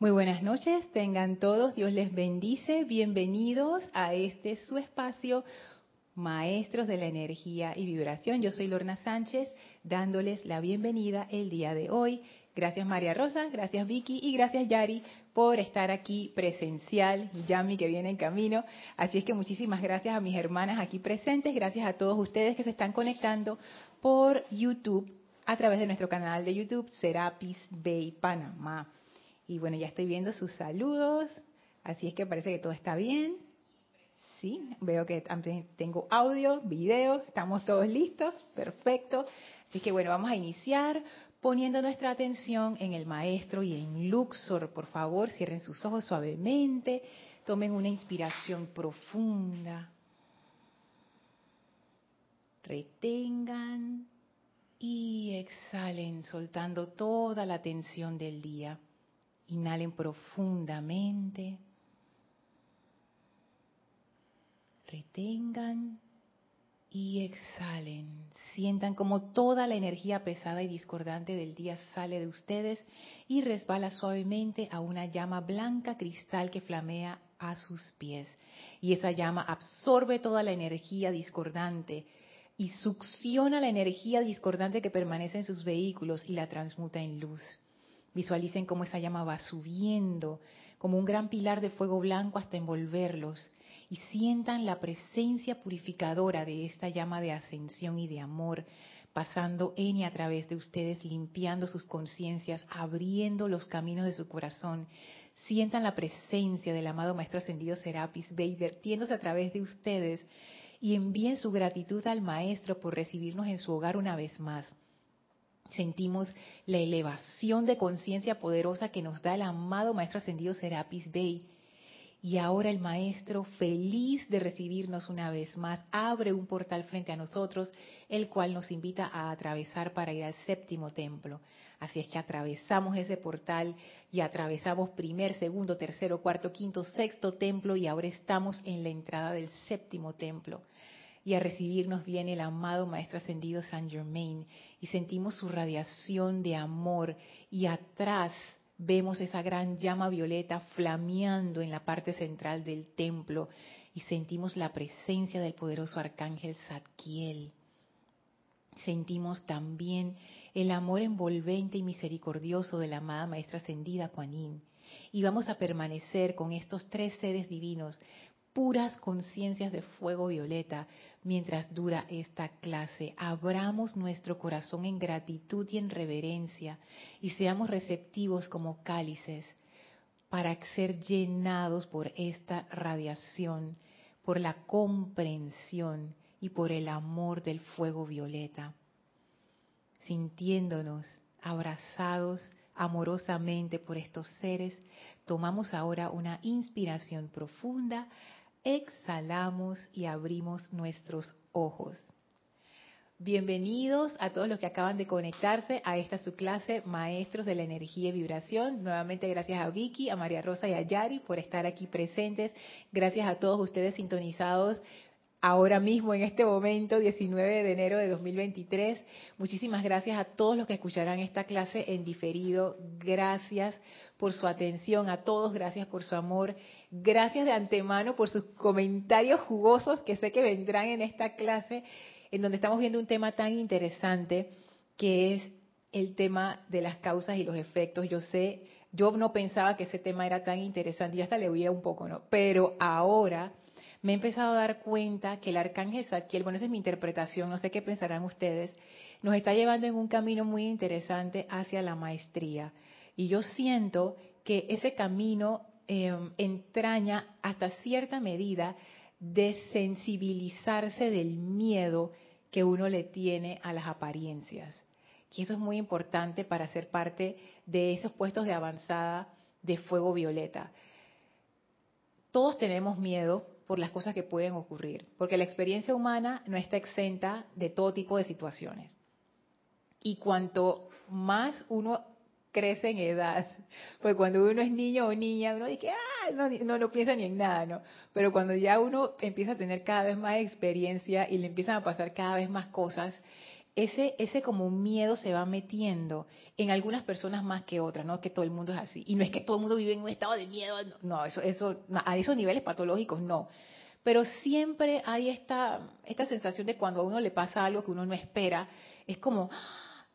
Muy buenas noches, tengan todos, Dios les bendice, bienvenidos a este su espacio, Maestros de la Energía y Vibración. Yo soy Lorna Sánchez, dándoles la bienvenida el día de hoy. Gracias María Rosa, gracias Vicky y gracias Yari por estar aquí presencial, Yami que viene en camino. Así es que muchísimas gracias a mis hermanas aquí presentes, gracias a todos ustedes que se están conectando por YouTube a través de nuestro canal de YouTube Serapis Bay Panamá. Y bueno, ya estoy viendo sus saludos, así es que parece que todo está bien. Sí, veo que tengo audio, video, estamos todos listos, perfecto. Así que bueno, vamos a iniciar poniendo nuestra atención en el maestro y en Luxor. Por favor, cierren sus ojos suavemente, tomen una inspiración profunda, retengan y exhalen soltando toda la tensión del día. Inhalen profundamente. Retengan y exhalen. Sientan como toda la energía pesada y discordante del día sale de ustedes y resbala suavemente a una llama blanca cristal que flamea a sus pies. Y esa llama absorbe toda la energía discordante y succiona la energía discordante que permanece en sus vehículos y la transmuta en luz. Visualicen cómo esa llama va subiendo, como un gran pilar de fuego blanco hasta envolverlos. Y sientan la presencia purificadora de esta llama de ascensión y de amor, pasando en y a través de ustedes, limpiando sus conciencias, abriendo los caminos de su corazón. Sientan la presencia del amado Maestro Ascendido Serapis Bey vertiéndose a través de ustedes y envíen su gratitud al Maestro por recibirnos en su hogar una vez más sentimos la elevación de conciencia poderosa que nos da el amado Maestro Ascendido Serapis Bey. Y ahora el Maestro, feliz de recibirnos una vez más, abre un portal frente a nosotros, el cual nos invita a atravesar para ir al séptimo templo. Así es que atravesamos ese portal y atravesamos primer, segundo, tercero, cuarto, quinto, sexto templo y ahora estamos en la entrada del séptimo templo y a recibirnos viene el amado Maestro Ascendido San Germain y sentimos su radiación de amor y atrás vemos esa gran llama violeta flameando en la parte central del templo y sentimos la presencia del poderoso arcángel Zadkiel. Sentimos también el amor envolvente y misericordioso de la amada Maestra Ascendida Kuan Y vamos a permanecer con estos tres seres divinos puras conciencias de fuego violeta mientras dura esta clase. Abramos nuestro corazón en gratitud y en reverencia y seamos receptivos como cálices para ser llenados por esta radiación, por la comprensión y por el amor del fuego violeta, sintiéndonos abrazados amorosamente por estos seres, tomamos ahora una inspiración profunda exhalamos y abrimos nuestros ojos. Bienvenidos a todos los que acaban de conectarse a esta su clase Maestros de la Energía y Vibración. Nuevamente gracias a Vicky, a María Rosa y a Yari por estar aquí presentes. Gracias a todos ustedes sintonizados ahora mismo, en este momento, 19 de enero de 2023. Muchísimas gracias a todos los que escucharán esta clase en diferido. Gracias por su atención, a todos, gracias por su amor. Gracias de antemano por sus comentarios jugosos que sé que vendrán en esta clase, en donde estamos viendo un tema tan interesante que es el tema de las causas y los efectos. Yo sé, yo no pensaba que ese tema era tan interesante, yo hasta le oía un poco, ¿no? Pero ahora me he empezado a dar cuenta que el arcángel Zadkiel, bueno, esa es mi interpretación, no sé qué pensarán ustedes, nos está llevando en un camino muy interesante hacia la maestría. Y yo siento que ese camino em, entraña hasta cierta medida de sensibilizarse del miedo que uno le tiene a las apariencias. Y eso es muy importante para ser parte de esos puestos de avanzada de fuego violeta. Todos tenemos miedo, por las cosas que pueden ocurrir, porque la experiencia humana no está exenta de todo tipo de situaciones. Y cuanto más uno crece en edad, pues cuando uno es niño o niña, uno dice, ah, no, no, piensa ni en nada, ¿no? Pero cuando ya uno empieza a tener cada vez más experiencia y le empiezan a pasar cada vez más cosas, ese, ese como miedo se va metiendo en algunas personas más que otras, no que todo el mundo es así. Y no es que todo el mundo vive en un estado de miedo, no, eso, eso, a esos niveles patológicos no. Pero siempre hay esta, esta sensación de cuando a uno le pasa algo que uno no espera, es como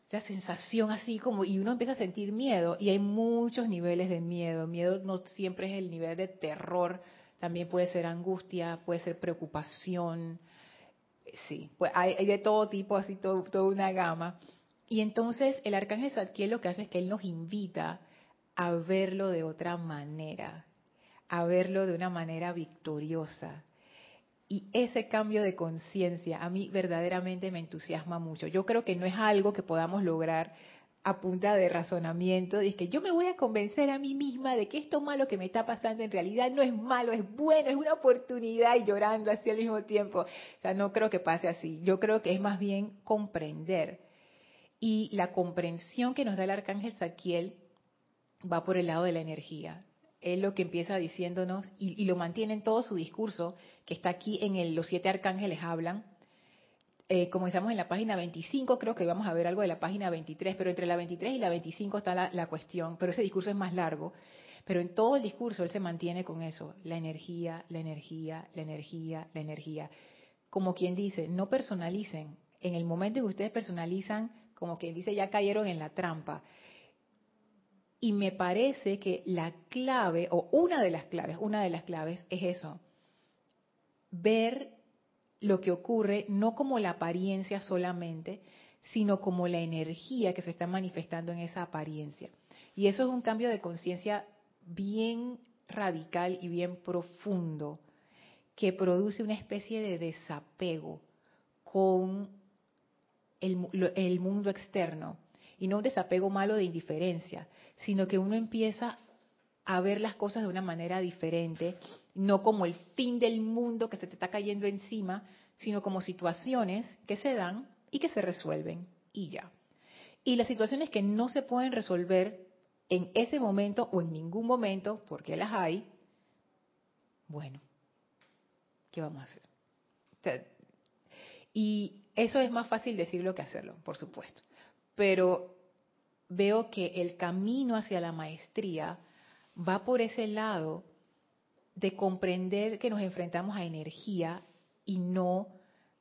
esa sensación así como, y uno empieza a sentir miedo, y hay muchos niveles de miedo. Miedo no siempre es el nivel de terror, también puede ser angustia, puede ser preocupación, sí, pues hay, de todo tipo, así todo, toda una gama. Y entonces el arcángel Zadkiel lo que hace es que él nos invita a verlo de otra manera, a verlo de una manera victoriosa. Y ese cambio de conciencia a mí verdaderamente me entusiasma mucho. Yo creo que no es algo que podamos lograr a punta de razonamiento, de que yo me voy a convencer a mí misma de que esto malo que me está pasando en realidad no es malo, es bueno, es una oportunidad y llorando así al mismo tiempo. O sea, no creo que pase así. Yo creo que es más bien comprender. Y la comprensión que nos da el arcángel Saquiel va por el lado de la energía. Él lo que empieza diciéndonos, y, lo mantiene en todo su discurso, que está aquí en el, los siete arcángeles hablan, eh, como estamos en la página 25, creo que vamos a ver algo de la página 23, pero entre la 23 y la 25 está la, cuestión, pero ese discurso es más largo. Pero en todo el discurso él se mantiene con eso, la energía, la energía, la energía, la energía. Como quien dice, no personalicen. En el momento en que ustedes personalizan, como quien dice, ya cayeron en la trampa. Y me parece que la clave, o una de las claves, una de las claves es eso, ver lo que ocurre no como la apariencia solamente, sino como la energía que se está manifestando en esa apariencia. Y eso es un cambio de conciencia bien radical y bien profundo, que produce una especie de desapego con el, el, mundo externo. Y no un desapego malo de indiferencia, sino que uno empieza a ver las cosas de una manera diferente, no como el fin del mundo que se te está cayendo encima, sino como situaciones que se dan y que se resuelven y ya. Y las situaciones que no se pueden resolver en ese momento o en ningún momento, porque las hay, bueno, ¿qué vamos a hacer? Y eso es más fácil decirlo que hacerlo, por supuesto. Pero veo que el camino hacia la maestría va por ese lado de comprender que nos enfrentamos a energía y no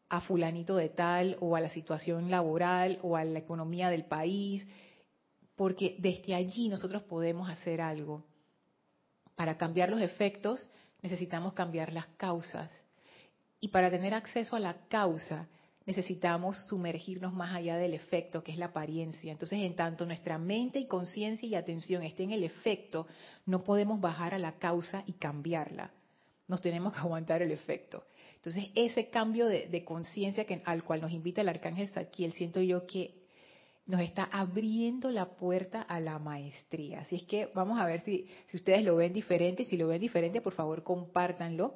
a fulanito de tal o a la situación laboral o a la economía del país, porque desde allí nosotros podemos hacer algo. Para cambiar los efectos necesitamos cambiar las causas. Y para tener acceso a la causa necesitamos sumergirnos más allá del efecto, que es la apariencia. Entonces, en tanto nuestra mente y conciencia y atención estén en el efecto, no podemos bajar a la causa y cambiarla. Nos tenemos que aguantar el efecto. Entonces, ese cambio de, conciencia al cual nos invita el arcángel Saquiel, siento yo que nos está abriendo la puerta a la maestría. Así es que vamos a ver si, si ustedes lo ven diferente. Si lo ven diferente, por favor, compártanlo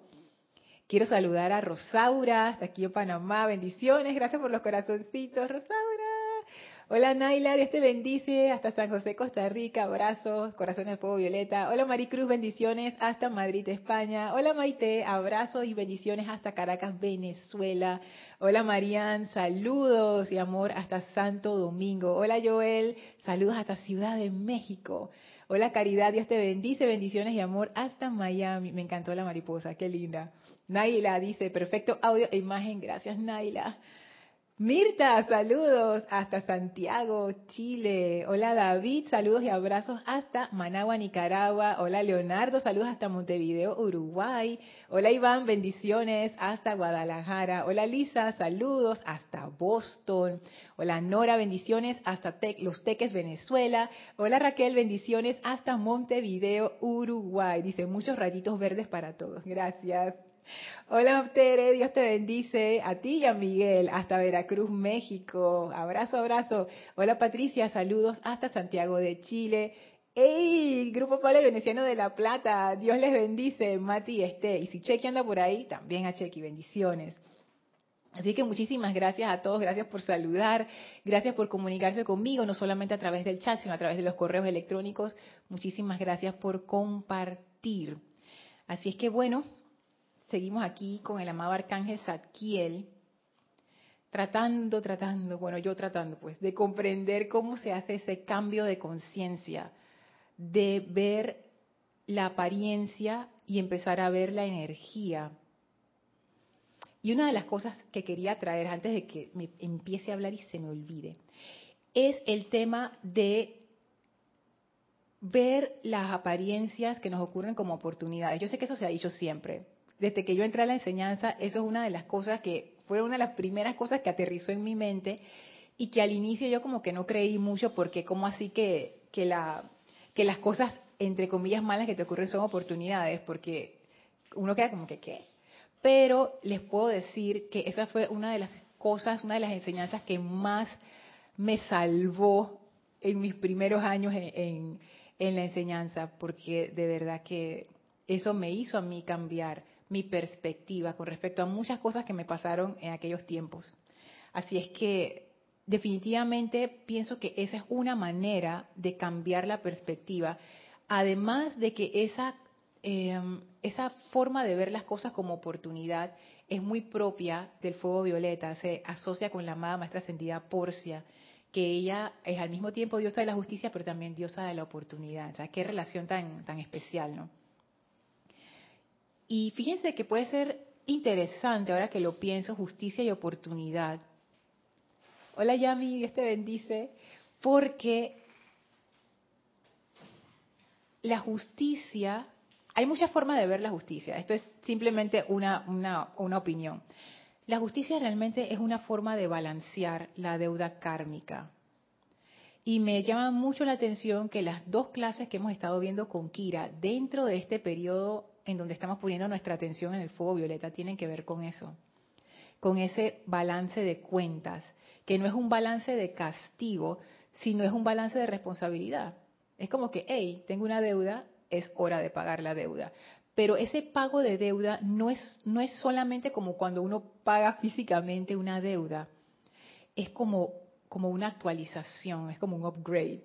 Quiero saludar a Rosaura, hasta aquí en Panamá. Bendiciones, gracias por los corazoncitos, Rosaura. Hola Naila, Dios te bendice hasta San José, Costa Rica. Abrazos, corazones de fuego violeta. Hola Maricruz, bendiciones hasta Madrid, España. Hola Maite, abrazos y bendiciones hasta Caracas, Venezuela. Hola Marian, saludos y amor hasta Santo Domingo. Hola Joel, saludos hasta Ciudad de México. Hola Caridad, Dios te bendice, bendiciones y amor hasta Miami. Me encantó la mariposa, qué linda. Naila dice, perfecto audio e imagen, gracias Naila. Mirta, saludos hasta Santiago, Chile. Hola David, saludos y abrazos hasta Managua, Nicaragua. Hola Leonardo, saludos hasta Montevideo, Uruguay. Hola Iván, bendiciones hasta Guadalajara. Hola Lisa, saludos hasta Boston. Hola Nora, bendiciones hasta Los Teques, Venezuela. Hola Raquel, bendiciones hasta Montevideo, Uruguay. Dice muchos rayitos verdes para todos. Gracias. Hola Tere, Dios te bendice a ti y a Miguel hasta Veracruz, México. Abrazo, abrazo. Hola Patricia, saludos hasta Santiago de Chile. ¡Ey! Grupo Pablo Veneciano de La Plata. Dios les bendice, Mati y Este. Y si Chequi anda por ahí, también a Chequi, bendiciones. Así que muchísimas gracias a todos, gracias por saludar, gracias por comunicarse conmigo, no solamente a través del chat, sino a través de los correos electrónicos. Muchísimas gracias por compartir. Así es que bueno, seguimos aquí con el amado arcángel Zadkiel, tratando, tratando, bueno, yo tratando pues, de comprender cómo se hace ese cambio de conciencia, de ver la apariencia y empezar a ver la energía. Y una de las cosas que quería traer antes de que me empiece a hablar y se me olvide, es el tema de ver las apariencias que nos ocurren como oportunidades. Yo sé que eso se ha dicho siempre. Desde que yo entré a la enseñanza, eso es una de las cosas que fue una de las primeras cosas que aterrizó en mi mente y que al inicio yo como que no creí mucho porque como así que, que, la, que las cosas entre comillas malas que te ocurren son oportunidades, porque uno queda como que, ¿qué? Pero les puedo decir que esa fue una de las cosas, una de las enseñanzas que más me salvó en mis primeros años en, en, la enseñanza, porque de verdad que eso me hizo a mí cambiar mi perspectiva con respecto a muchas cosas que me pasaron en aquellos tiempos. Así es que definitivamente pienso que esa es una manera de cambiar la perspectiva además de que esa, em, esa forma de ver las cosas como oportunidad es muy propia del fuego violeta, se asocia con la amada maestra ascendida Porcia, que ella es al mismo tiempo diosa de la justicia, pero también diosa de la oportunidad. O sea, qué relación tan, tan especial, ¿no? Y fíjense que puede ser interesante, ahora que lo pienso, justicia y oportunidad. Hola Yami, Dios te bendice, porque la justicia, hay muchas formas de ver la justicia, esto es simplemente una, una, opinión. La justicia realmente es una forma de balancear la deuda kármica. Y me llama mucho la atención que las dos clases que hemos estado viendo con Kira dentro de este periodo en donde estamos poniendo nuestra atención en el fuego violeta tienen que ver con eso, con ese balance de cuentas, que no es un balance de castigo, sino es un balance de responsabilidad. Es como que, hey, tengo una deuda, es hora de pagar la deuda. Pero ese pago de deuda no es, no es solamente como cuando uno paga físicamente una deuda, es como, como una actualización, es como un upgrade,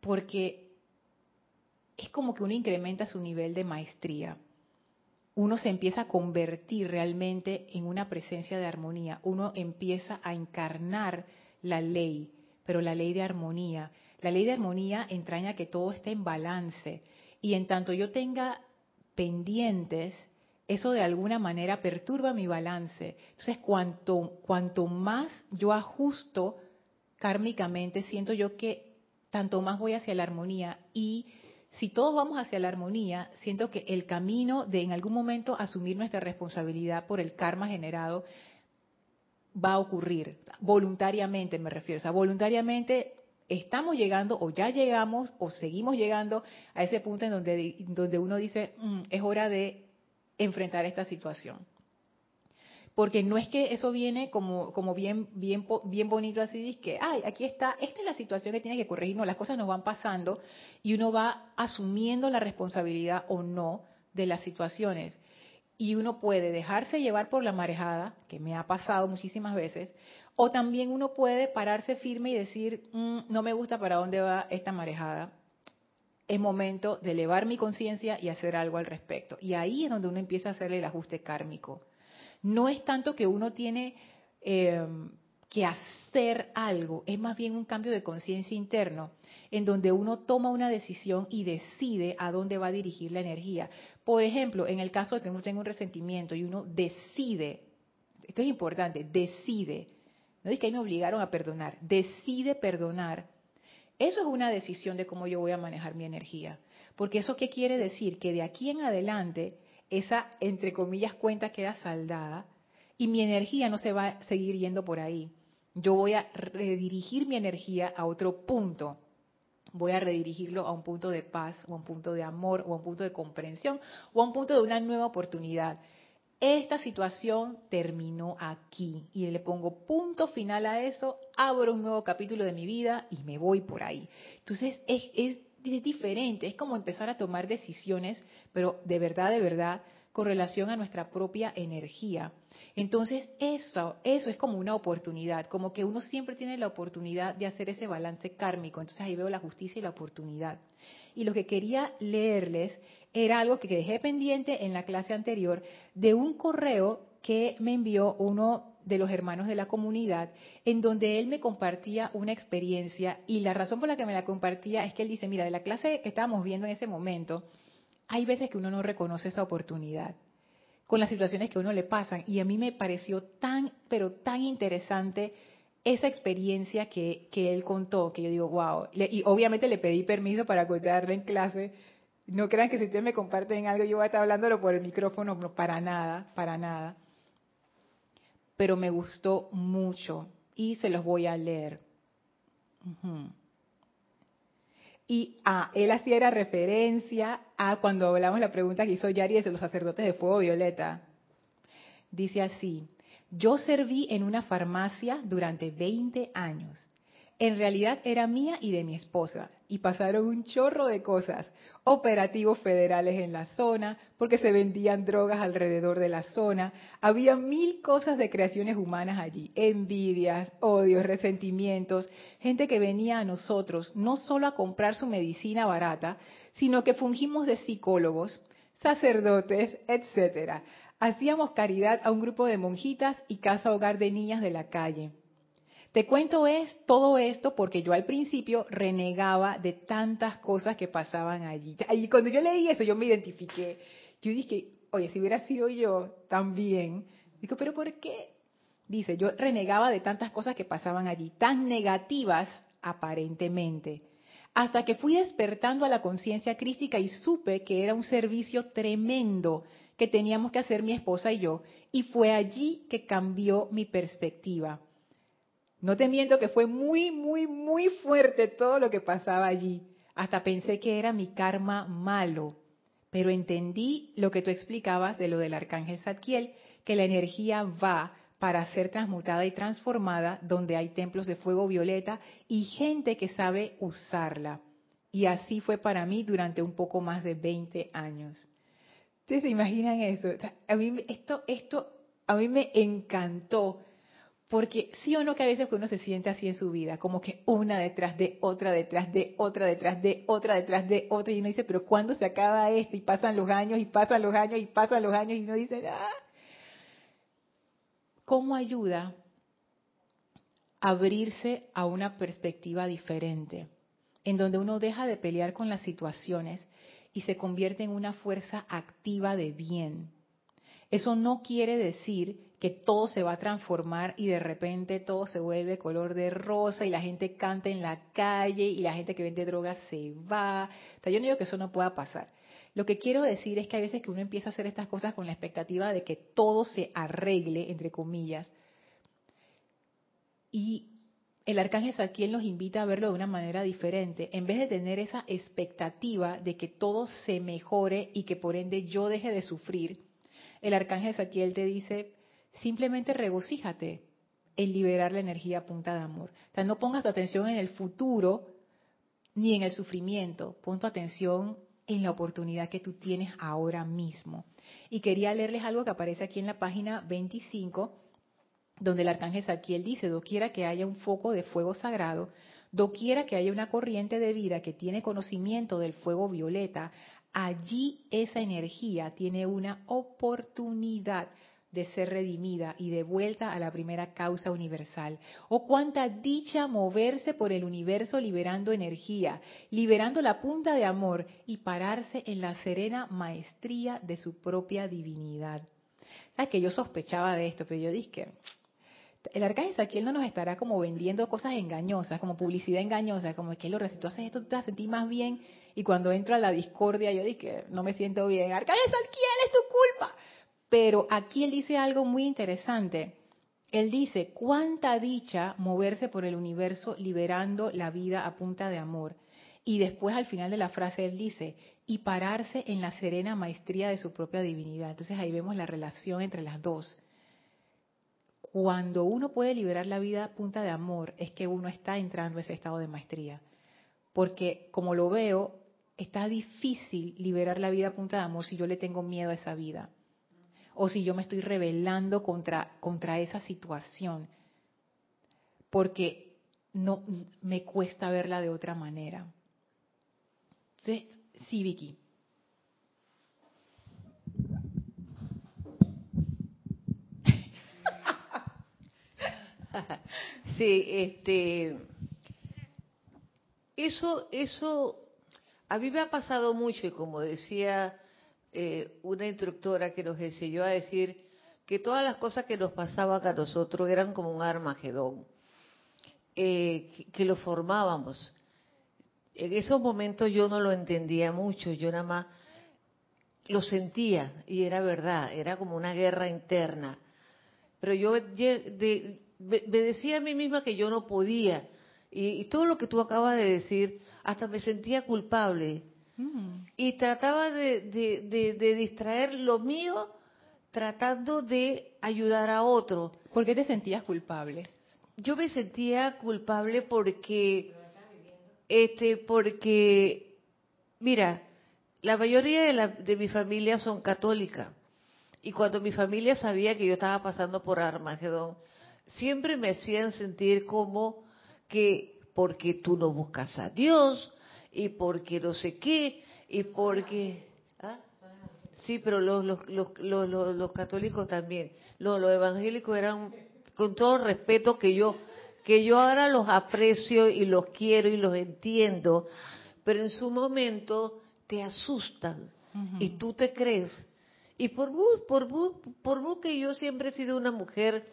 porque es como que uno incrementa su nivel de maestría. Uno se empieza a convertir realmente en una presencia de armonía, uno empieza a encarnar la ley, pero la ley de armonía, la ley de armonía entraña que todo esté en balance. Y en tanto yo tenga pendientes, eso de alguna manera perturba mi balance. Entonces, cuanto, cuanto más yo ajusto kármicamente, siento yo que tanto más voy hacia la armonía y si todos vamos hacia la armonía, siento que el camino de en algún momento asumir nuestra responsabilidad por el karma generado va a ocurrir, voluntariamente me refiero, o sea, voluntariamente estamos llegando o ya llegamos o seguimos llegando a ese punto en donde, donde uno dice, mm, es hora de enfrentar esta situación. Porque no es que eso viene como, bien, bien, bien bonito así, que, ay, aquí está, esta es la situación que tiene que corregir, no, las cosas nos van pasando y uno va asumiendo la responsabilidad o no de las situaciones. Y uno puede dejarse llevar por la marejada, que me ha pasado muchísimas veces, o también uno puede pararse firme y decir, mm, no me gusta para dónde va esta marejada. Es momento de elevar mi conciencia y hacer algo al respecto. Y ahí es donde uno empieza a hacerle el ajuste kármico. No es tanto que uno tiene eh, que hacer algo, es más bien un cambio de conciencia interno, en donde uno toma una decisión y decide a dónde va a dirigir la energía. Por ejemplo, en el caso de que uno tenga un resentimiento y uno decide, esto es importante, decide no es que ahí me obligaron a perdonar, decide perdonar. Eso es una decisión de cómo yo voy a manejar mi energía. Porque eso qué quiere decir? Que de aquí en adelante esa, entre comillas, cuenta queda saldada y mi energía no se va a seguir yendo por ahí. Yo voy a redirigir mi energía a otro punto. Voy a redirigirlo a un punto de paz, o a un punto de amor, o a un punto de comprensión, o a un punto de una nueva oportunidad esta situación terminó aquí y le pongo punto final a eso, abro un nuevo capítulo de mi vida y me voy por ahí. Entonces es, es, diferente, es como empezar a tomar decisiones, pero de verdad, de verdad, con relación a nuestra propia energía. Entonces eso, eso es como una oportunidad, como que uno siempre tiene la oportunidad de hacer ese balance kármico. Entonces ahí veo la justicia y la oportunidad. Y lo que quería leerles era algo que dejé pendiente en la clase anterior de un correo que me envió uno de los hermanos de la comunidad, en donde él me compartía una experiencia y la razón por la que me la compartía es que él dice, mira, de la clase que estábamos viendo en ese momento, hay veces que uno no reconoce esa oportunidad con las situaciones que a uno le pasan y a mí me pareció tan, pero tan interesante esa experiencia que, que él contó, que yo digo, wow, y obviamente le pedí permiso para contarle en clase, no crean que si ustedes me comparten algo yo voy a estar hablándolo por el micrófono, no, para nada, para nada pero me gustó mucho y se los voy a leer. Y ah, él hacía referencia a cuando hablamos la pregunta que hizo Yari de los sacerdotes de fuego violeta. Dice así, yo serví en una farmacia durante 20 años en realidad era mía y de mi esposa. Y pasaron un chorro de cosas, operativos federales en la zona, porque se vendían drogas alrededor de la zona. Había mil cosas de creaciones humanas allí, envidias, odios, resentimientos, gente que venía a nosotros no solo a comprar su medicina barata, sino que fungimos de psicólogos, sacerdotes, etcétera. Hacíamos caridad a un grupo de monjitas y casa hogar de niñas de la calle te cuento es todo esto porque yo al principio renegaba de tantas cosas que pasaban allí. Y cuando yo leí eso, yo me identifiqué. Yo dije, oye, si hubiera sido yo también. Digo, pero ¿por qué? Dice, yo renegaba de tantas cosas que pasaban allí, tan negativas aparentemente, hasta que fui despertando a la conciencia crística y supe que era un servicio tremendo que teníamos que hacer mi esposa y yo, y fue allí que cambió mi perspectiva. No te miento que fue muy, muy, muy fuerte todo lo que pasaba allí. Hasta pensé que era mi karma malo. Pero entendí lo que tú explicabas de lo del arcángel Zadkiel, que la energía va para ser transmutada y transformada donde hay templos de fuego violeta y gente que sabe usarla. Y así fue para mí durante un poco más de 20 años. ¿Ustedes se imaginan eso? A mí esto, esto a mí me encantó porque sí o no que a veces uno se siente así en su vida, como que una detrás de otra, detrás de otra, detrás de otra, detrás de otra, y uno dice, pero ¿cuándo se acaba esto? Y pasan los años, y pasan los años, y pasan los años, y uno dice, ah. ¿Cómo ayuda abrirse a una perspectiva diferente, en donde uno deja de pelear con las situaciones y se convierte en una fuerza activa de bien? Eso no quiere decir que todo se va a transformar y de repente todo se vuelve color de rosa y la gente canta en la calle y la gente que vende drogas se va. O sea, yo no digo que eso no pueda pasar. Lo que quiero decir es que a veces que uno empieza a hacer estas cosas con la expectativa de que todo se arregle, entre comillas, y el arcángel Saquiel nos invita a verlo de una manera diferente. En vez de tener esa expectativa de que todo se mejore y que por ende yo deje de sufrir, el arcángel Saquiel te dice, simplemente regocíjate en liberar la energía punta de amor. O sea, no pongas tu atención en el futuro ni en el sufrimiento, pon tu atención en la oportunidad que tú tienes ahora mismo. Y quería leerles algo que aparece aquí en la página 25, donde el arcángel Saquiel dice, doquiera que haya un foco de fuego sagrado, doquiera que haya una corriente de vida que tiene conocimiento del fuego violeta, allí esa energía tiene una oportunidad de ser redimida y de vuelta a la primera causa universal. O cuánta dicha moverse por el universo liberando energía, liberando la punta de amor y pararse en la serena maestría de su propia divinidad. ¿Sabes que yo sospechaba de esto, pero yo dije, el arcángel Saquiel no nos estará como vendiendo cosas engañosas, como publicidad engañosa, como que lo recito, haces esto, tú te vas a sentir más bien. Y cuando entro a la discordia, yo dije, no me siento bien. Arcángel Saquiel, es tu culpa. Pero aquí él dice algo muy interesante. Él dice, cuánta dicha moverse por el universo liberando la vida a punta de amor. Y después al final de la frase él dice, y pararse en la serena maestría de su propia divinidad. Entonces ahí vemos la relación entre las dos. Cuando uno puede liberar la vida a punta de amor, es que uno está entrando a ese estado de maestría. Porque como lo veo, está difícil liberar la vida a punta de amor si yo le tengo miedo a esa vida o si yo me estoy rebelando contra, contra esa situación, porque no me cuesta verla de otra manera. Entonces, sí, Vicky. sí, este, eso, eso, a mí me ha pasado mucho y como decía eh, una instructora que nos enseñó a decir que todas las cosas que nos pasaban a nosotros eran como un armagedón, eh, que, lo formábamos. En esos momentos yo no lo entendía mucho, yo nada más lo sentía y era verdad, era como una guerra interna. Pero yo me decía a mí misma que yo no podía. Y, todo lo que tú acabas de decir, hasta me sentía culpable. Mm. Y trataba de, de, distraer lo mío tratando de ayudar a otro. ¿Por qué te sentías culpable? Yo me sentía culpable porque, este, porque, mira, la mayoría de, la, de mi familia son católicas. Y cuando mi familia sabía que yo estaba pasando por Armagedón, siempre me hacían sentir como que porque tú no buscas a Dios y porque no sé qué y porque... ¿ah? Sí, pero los, los, los, los, católicos también. Los, los evangélicos eran, con todo respeto que yo, que yo ahora los aprecio y los quiero y los entiendo, pero en su momento te asustan y tú te crees. Y por, por, por, que yo siempre he sido una mujer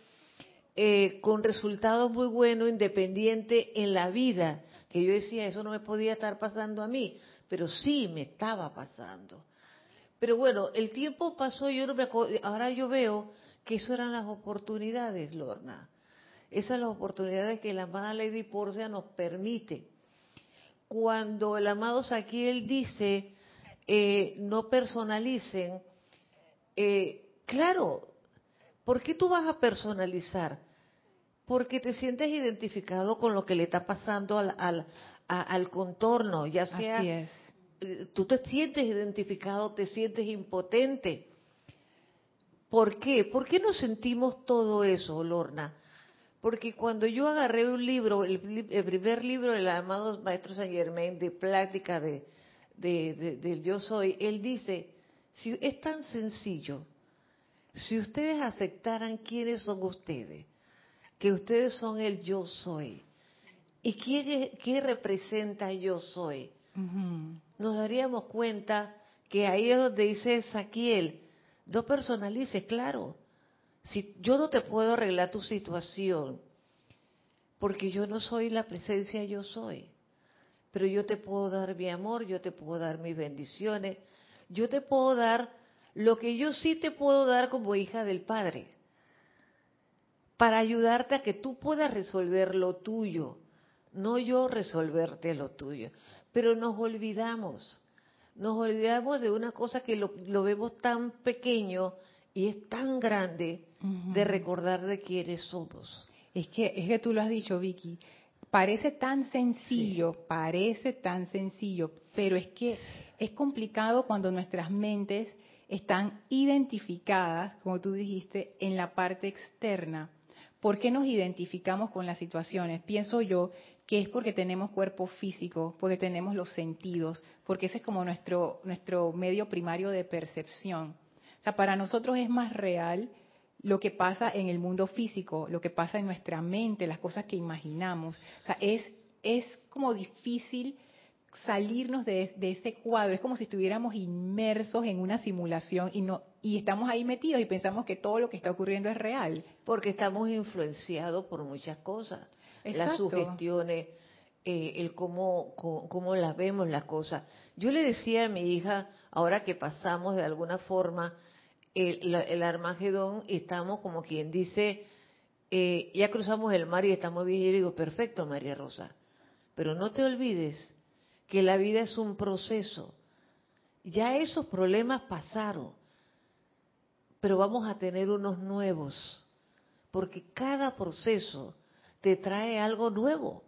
eh, con resultados muy buenos, independiente en la vida, que yo decía, eso no me podía estar pasando a mí, pero sí me estaba pasando. Pero bueno, el tiempo pasó, yo no me ahora yo veo que eso eran las oportunidades, Lorna. Esas son las oportunidades que la amada Lady Porcia nos permite cuando el amado Saquiel dice, eh, no personalicen, eh, claro, ¿por qué tú vas a personalizar? Porque te sientes identificado con lo que le está pasando al, al, contorno, ya sea... Eh, tú te sientes identificado, te sientes impotente. ¿Por qué? ¿Por qué no sentimos todo eso, Lorna? Porque cuando yo agarré un libro, el, primer libro del amado Maestro Saint Germain de práctica de, del yo soy, él dice, si es tan sencillo, si ustedes aceptaran quiénes son ustedes, que ustedes son el yo soy, y qué, qué representa yo soy, nos daríamos cuenta que ahí es donde dice Saquiel, no personalices, claro, si yo no te puedo arreglar tu situación, porque yo no soy la presencia, yo soy. Pero yo te puedo dar mi amor, yo te puedo dar mis bendiciones, yo te puedo dar lo que yo sí te puedo dar como hija del Padre, para ayudarte a que tú puedas resolver lo tuyo, no yo resolverte lo tuyo. Pero nos olvidamos, nos olvidamos de una cosa que lo, lo vemos tan pequeño y es tan grande de recordar de quiénes somos. Es que, es que tú lo has dicho, Vicky. Parece tan sencillo, parece tan sencillo, pero es que es complicado cuando nuestras mentes están identificadas, como tú dijiste, en la parte externa. ¿Por qué nos identificamos con las situaciones? Pienso yo que es porque tenemos cuerpo físico, porque tenemos los sentidos, porque ese es como nuestro, nuestro medio primario de percepción para nosotros es más real lo que pasa en el mundo físico, lo que pasa en nuestra mente, las cosas que imaginamos. O sea, es, es como difícil salirnos de, ese cuadro, es como si estuviéramos inmersos en una simulación y no y estamos ahí metidos y pensamos que todo lo que está ocurriendo es real. Porque estamos influenciados por muchas cosas, las sugestiones, eh, el cómo, cómo, las vemos las cosas. Yo le decía a mi hija, ahora que pasamos de alguna forma el, Armagedón, estamos como quien dice, eh, ya cruzamos el mar y estamos bien. Y yo digo, perfecto, María Rosa. Pero no te olvides que la vida es un proceso. Ya esos problemas pasaron, pero vamos a tener unos nuevos, porque cada proceso te trae algo nuevo.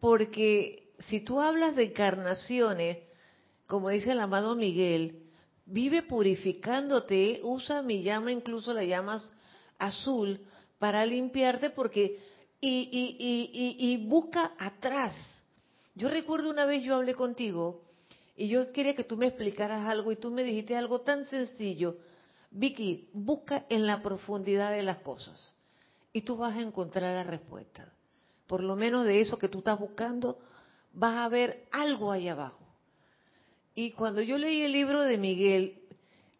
Porque si tú hablas de encarnaciones, como dice el amado Miguel, vive purificándote, usa mi llama, incluso la llamas azul, para limpiarte porque y, y, y, y, busca atrás. Yo recuerdo una vez yo hablé contigo y yo quería que tú me explicaras algo y tú me dijiste algo tan sencillo. Vicky, busca en la profundidad de las cosas. y tú vas a encontrar la respuesta. Por lo menos de eso que tú estás buscando, vas a ver algo ahí abajo. Y cuando yo leí el libro de Miguel,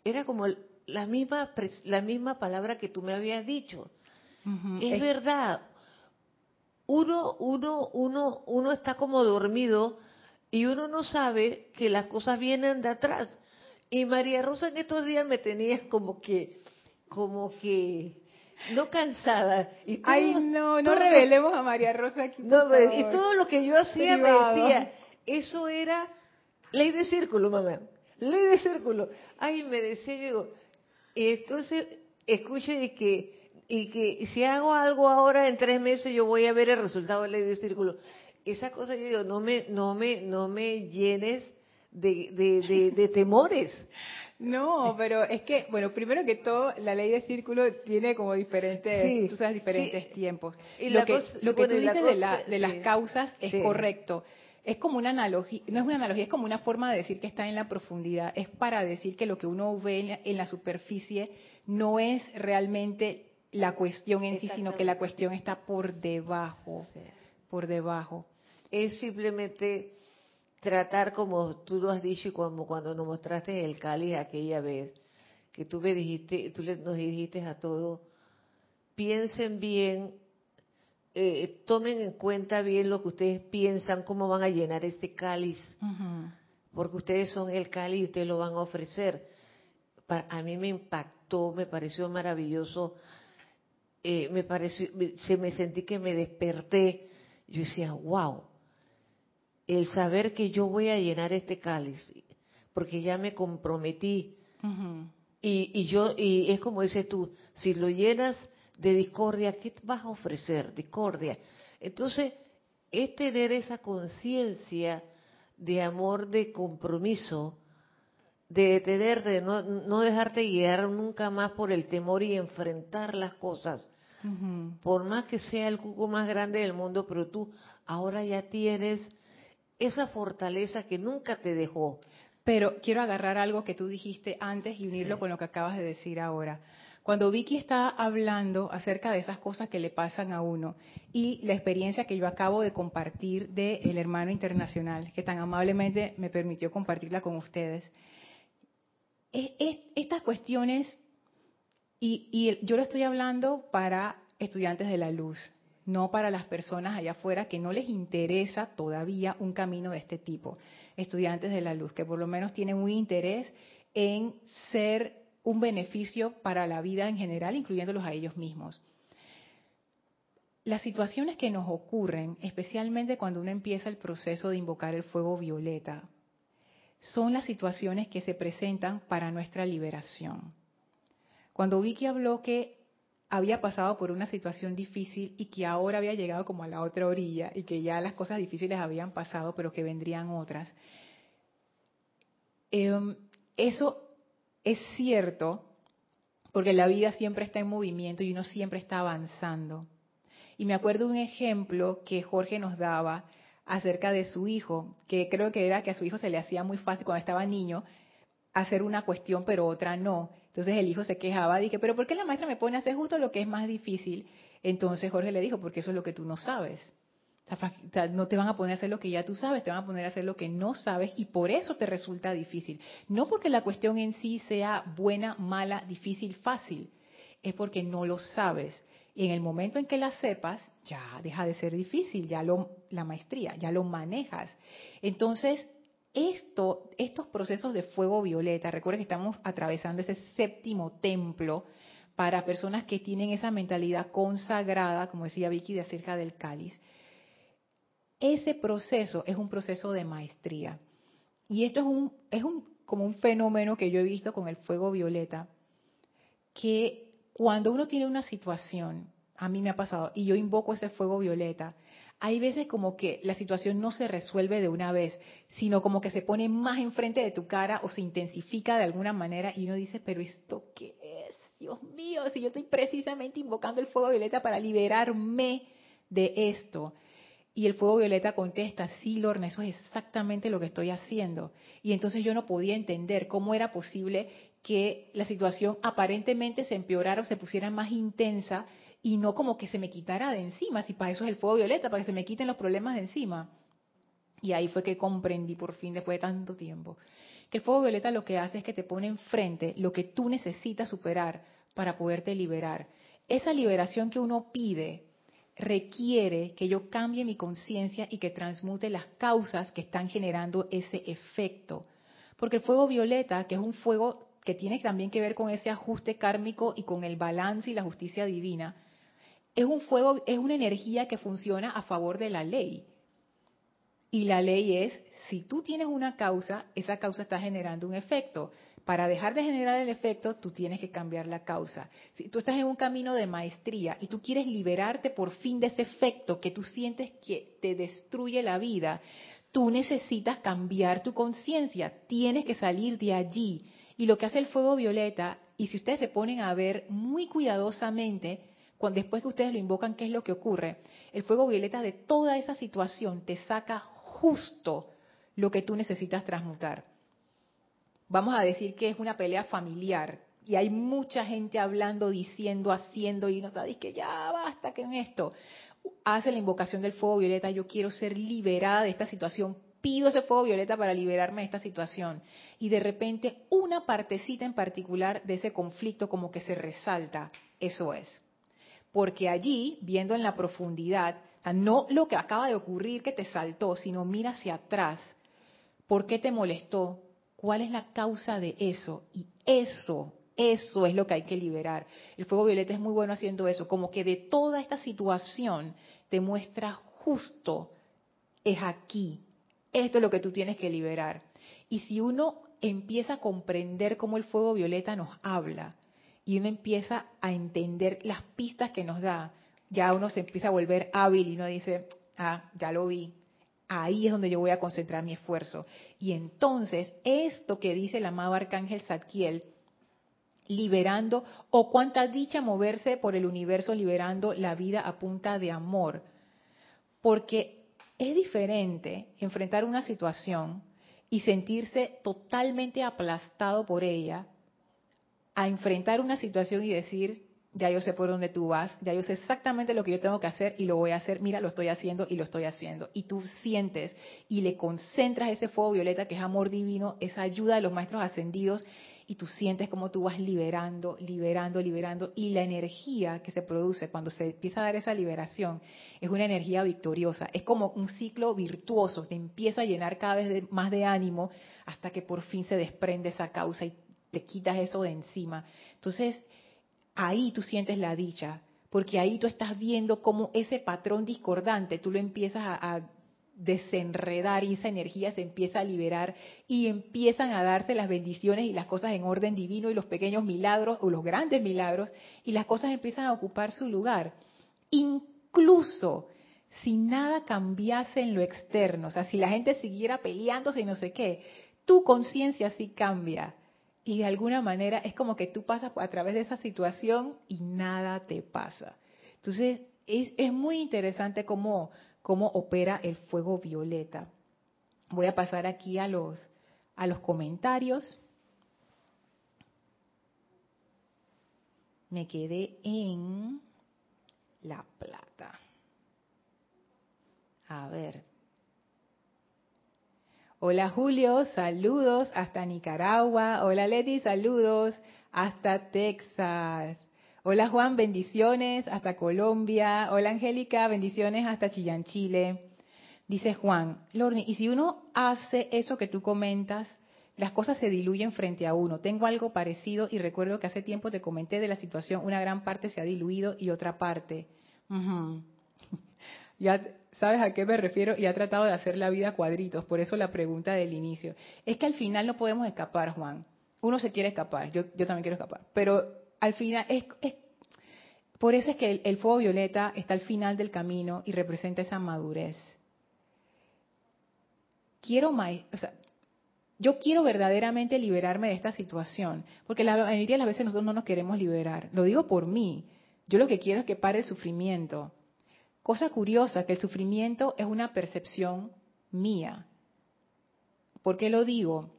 era como la misma, la misma palabra que tú me habías dicho. es, verdad. Uno, uno, uno, uno está como dormido y uno no sabe que las cosas vienen de atrás. Y María Rosa en estos días me tenía como que, como que, no cansada. Y Ay, no, no revelemos a María Rosa aquí. no, pues, y todo lo que yo hacía me decía, eso era ley de círculo, mamá, ley de círculo. Ay, me decía, yo y entonces escucho y que, y que si hago algo ahora en tres meses yo voy a ver el resultado de ley de círculo. Esa cosa yo digo, no me, no me, no me llenes de, de, de, temores. No, pero es que, bueno, primero que todo, la ley de círculo tiene como diferentes, tú sabes, diferentes tiempos. Y lo, que, lo que tú dices de, la, de las causas es correcto. Es como una analogía, no es una analogía, es como una forma de decir que está en la profundidad. Es para decir que lo que uno ve en la superficie no es realmente la cuestión en sí, sino que la cuestión está por debajo, por debajo. Es simplemente tratar como tú lo has dicho y como cuando nos mostraste el cáliz aquella vez, que tú me dijiste, tú nos dijiste a todos, piensen bien eh, tomen en cuenta bien lo que ustedes piensan, cómo van a llenar este cáliz, porque ustedes son el cáliz y ustedes lo van a ofrecer. a mí me impactó, me pareció maravilloso, eh, me pareció, se me sentí que me desperté. Yo decía, wow, el saber que yo voy a llenar este cáliz, porque ya me comprometí. y, y yo, y es como dices tú, si lo llenas de discordia, ¿qué vas a ofrecer? Discordia. Entonces, es tener esa conciencia de amor, de compromiso, de tener, de no, no, dejarte guiar nunca más por el temor y enfrentar las cosas. Por más que sea el cuco más grande del mundo, pero tú ahora ya tienes esa fortaleza que nunca te dejó. Pero quiero agarrar algo que tú dijiste antes y unirlo con lo que acabas de decir ahora. Cuando Vicky está hablando acerca de esas cosas que le pasan a uno y la experiencia que yo acabo de compartir del hermano internacional, que tan amablemente me permitió compartirla con ustedes, estas cuestiones, y, y yo lo estoy hablando para estudiantes de la luz, no para las personas allá afuera que no les interesa todavía un camino de este tipo. Estudiantes de la luz, que por lo menos tienen un interés en ser un beneficio para la vida en general, incluyéndolos a ellos mismos. Las situaciones que nos ocurren, especialmente cuando uno empieza el proceso de invocar el fuego violeta, son las situaciones que se presentan para nuestra liberación. Cuando Vicky habló que había pasado por una situación difícil y que ahora había llegado como a la otra orilla y que ya las cosas difíciles habían pasado, pero que vendrían otras, em, eso es cierto, porque la vida siempre está en movimiento y uno siempre está avanzando. Y me acuerdo un ejemplo que Jorge nos daba acerca de su hijo, que creo que era que a su hijo se le hacía muy fácil cuando estaba niño hacer una cuestión pero otra no. Entonces el hijo se quejaba, dije, pero ¿por qué la maestra me pone a hacer justo lo que es más difícil? Entonces Jorge le dijo, porque eso es lo que tú no sabes no te van a poner a hacer lo que ya tú sabes, te van a poner a hacer lo que no sabes y por eso te resulta difícil. No porque la cuestión en sí sea buena, mala, difícil, fácil, es porque no lo sabes. En el momento en que la sepas, ya deja de ser difícil, ya la maestría, ya lo manejas. Entonces, esto, estos procesos de fuego violeta, recuerda que estamos atravesando ese séptimo templo para personas que tienen esa mentalidad consagrada, como decía Vicky, de acerca del cáliz ese proceso es un proceso de maestría. Y esto es un, es un, como un fenómeno que yo he visto con el fuego violeta, que cuando uno tiene una situación, a mí me ha pasado, y yo invoco ese fuego violeta, hay veces como que la situación no se resuelve de una vez, sino como que se pone más enfrente de tu cara o se intensifica de alguna manera y uno dice, pero ¿esto qué es? Dios mío, si yo estoy precisamente invocando el fuego violeta para liberarme de esto. Y el fuego violeta contesta, sí, Lorna, eso es exactamente lo que estoy haciendo. Y entonces yo no podía entender cómo era posible que la situación aparentemente se empeorara o se pusiera más intensa y no como que se me quitara de encima, si para eso es el fuego violeta, para que se me quiten los problemas de encima. Y ahí fue que comprendí por fin, después de tanto tiempo, que el fuego violeta lo que hace es que te pone enfrente lo que tú necesitas superar para poderte liberar. Esa liberación que uno pide requiere que yo cambie mi conciencia y que transmute las causas que están generando ese efecto. Porque el fuego violeta, que es un fuego que tiene también que ver con ese ajuste kármico y con el balance y la justicia divina, es un fuego, es una energía que funciona a favor de la ley. Y la ley es, si tú tienes una causa, esa causa está generando un efecto. Para dejar de generar el efecto, tú tienes que cambiar la causa. Si tú estás en un camino de maestría y tú quieres liberarte por fin de ese efecto que tú sientes que te destruye la vida, tú necesitas cambiar tu conciencia, tienes que salir de allí. Y lo que hace el fuego violeta, y si ustedes se ponen a ver muy cuidadosamente, cuando, después que ustedes lo invocan, ¿qué es lo que ocurre? El fuego violeta de toda esa situación te saca justo lo que tú necesitas transmutar. Vamos a decir que es una pelea familiar y hay mucha gente hablando, diciendo, haciendo y no está, que ya basta que en esto. Hace la invocación del fuego violeta, yo quiero ser liberada de esta situación, pido ese fuego violeta para liberarme de esta situación. Y de repente una partecita en particular de ese conflicto como que se resalta, eso es. Porque allí, viendo en la profundidad, no lo que acaba de ocurrir que te saltó, sino mira hacia atrás. ¿Por qué te molestó? ¿Cuál es la causa de eso? Y eso, eso es lo que hay que liberar. El fuego violeta es muy bueno haciendo eso, como que de toda esta situación te muestra justo, es aquí. Esto es lo que tú tienes que liberar. Y si uno empieza a comprender cómo el fuego violeta nos habla y uno empieza a entender las pistas que nos da, ya uno se empieza a volver hábil y uno dice, ah, ya lo vi. Ahí es donde yo voy a concentrar mi esfuerzo. Y entonces, esto que dice el amado arcángel Zadkiel, liberando, o cuánta dicha moverse por el universo liberando la vida a punta de amor. Porque es diferente enfrentar una situación y sentirse totalmente aplastado por ella a enfrentar una situación y decir, ya yo sé por dónde tú vas, ya yo sé exactamente lo que yo tengo que hacer y lo voy a hacer, mira, lo estoy haciendo y lo estoy haciendo. Y tú sientes y le concentras ese fuego violeta que es amor divino, esa ayuda de los maestros ascendidos y tú sientes como tú vas liberando, liberando, liberando y la energía que se produce cuando se empieza a dar esa liberación es una energía victoriosa, es como un ciclo virtuoso, te empieza a llenar cada vez más de ánimo hasta que por fin se desprende esa causa y te quitas eso de encima. Entonces, ahí tú sientes la dicha, porque ahí tú estás viendo cómo ese patrón discordante tú lo empiezas a, desenredar y esa energía se empieza a liberar y empiezan a darse las bendiciones y las cosas en orden divino y los pequeños milagros o los grandes milagros y las cosas empiezan a ocupar su lugar. Incluso si nada cambiase en lo externo, o sea, si la gente siguiera peleándose y no sé qué, tu conciencia sí cambia y de alguna manera es como que tú pasas a través de esa situación y nada te pasa. Entonces, es, es muy interesante cómo, cómo opera el fuego violeta. Voy a pasar aquí a los, a los comentarios. Me quedé en La Plata. A ver, Hola Julio, saludos hasta Nicaragua. Hola Leti, saludos hasta Texas. Hola Juan, bendiciones hasta Colombia. Hola Angélica, bendiciones hasta Chillán, Chile. Dice Juan, Lorni, y si uno hace eso que tú comentas, las cosas se diluyen frente a uno. Tengo algo parecido y recuerdo que hace tiempo te comenté de la situación, una gran parte se ha diluido y otra parte. ya sabes a qué me refiero y ha tratado de hacer la vida cuadritos, por eso la pregunta del inicio. Es que al final no podemos escapar, Juan. Uno se quiere escapar, yo también quiero escapar, pero al final es, por eso es que el, fuego violeta está al final del camino y representa esa madurez. Quiero o sea, yo quiero verdaderamente liberarme de esta situación, porque la mayoría de las veces nosotros no nos queremos liberar. Lo digo por mí. Yo lo que quiero es que pare el sufrimiento. Cosa curiosa, que el sufrimiento es una percepción mía. ¿Por qué lo digo?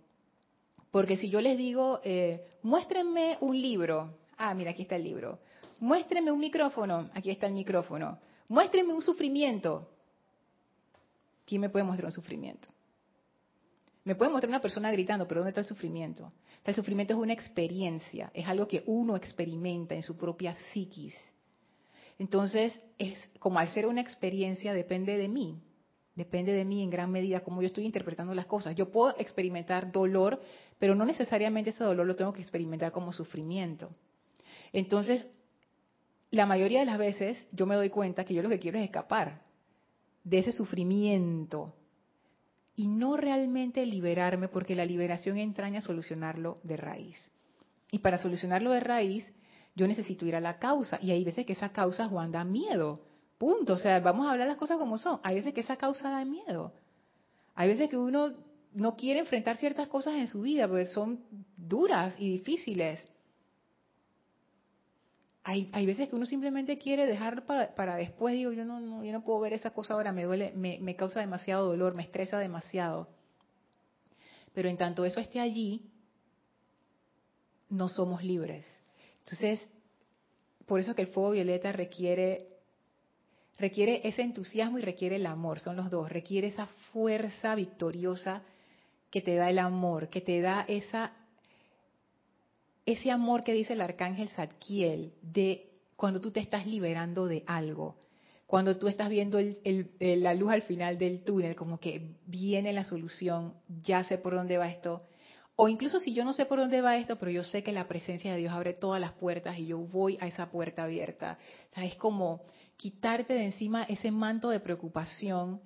Porque si yo les digo, eh, muéstrenme un libro, ah, mira, aquí está el libro, muéstreme un micrófono, aquí está el micrófono, muéstreme un sufrimiento. ¿Quién me puede mostrar un sufrimiento? Me puede mostrar una persona gritando, pero ¿dónde está el sufrimiento? El sufrimiento es una experiencia, es algo que uno experimenta en su propia psiquis. Entonces, es como al ser una experiencia depende de mí, depende de mí en gran medida cómo yo estoy interpretando las cosas. Yo puedo experimentar dolor, pero no necesariamente ese dolor lo tengo que experimentar como sufrimiento. Entonces, la mayoría de las veces yo me doy cuenta que yo lo que quiero es escapar de ese sufrimiento y no realmente liberarme porque la liberación entraña solucionarlo de raíz. Y para solucionarlo de raíz, yo necesito ir a la causa. Y hay veces que esa causa, Juan, da miedo. Punto. O sea, vamos a hablar las cosas como son. Hay veces que esa causa da miedo. Hay veces que uno no quiere enfrentar ciertas cosas en su vida porque son duras y difíciles hay, hay veces que uno simplemente quiere dejar para, para después, digo, yo no, yo no puedo ver esa cosa ahora, me duele, me, me causa demasiado dolor, me estresa demasiado. Pero en tanto eso esté allí, no somos libres. Entonces, por eso que el fuego violeta requiere requiere ese entusiasmo y requiere el amor, son los dos, requiere esa fuerza victoriosa que te da el amor, que te da esa ese amor que dice el arcángel Zadkiel de cuando tú te estás liberando de algo, cuando tú estás viendo la luz al final del túnel, como que viene la solución, ya sé por dónde va esto. O incluso si yo no sé por dónde va esto, pero yo sé que la presencia de Dios abre todas las puertas y yo voy a esa puerta abierta. es como quitarte de encima ese manto de preocupación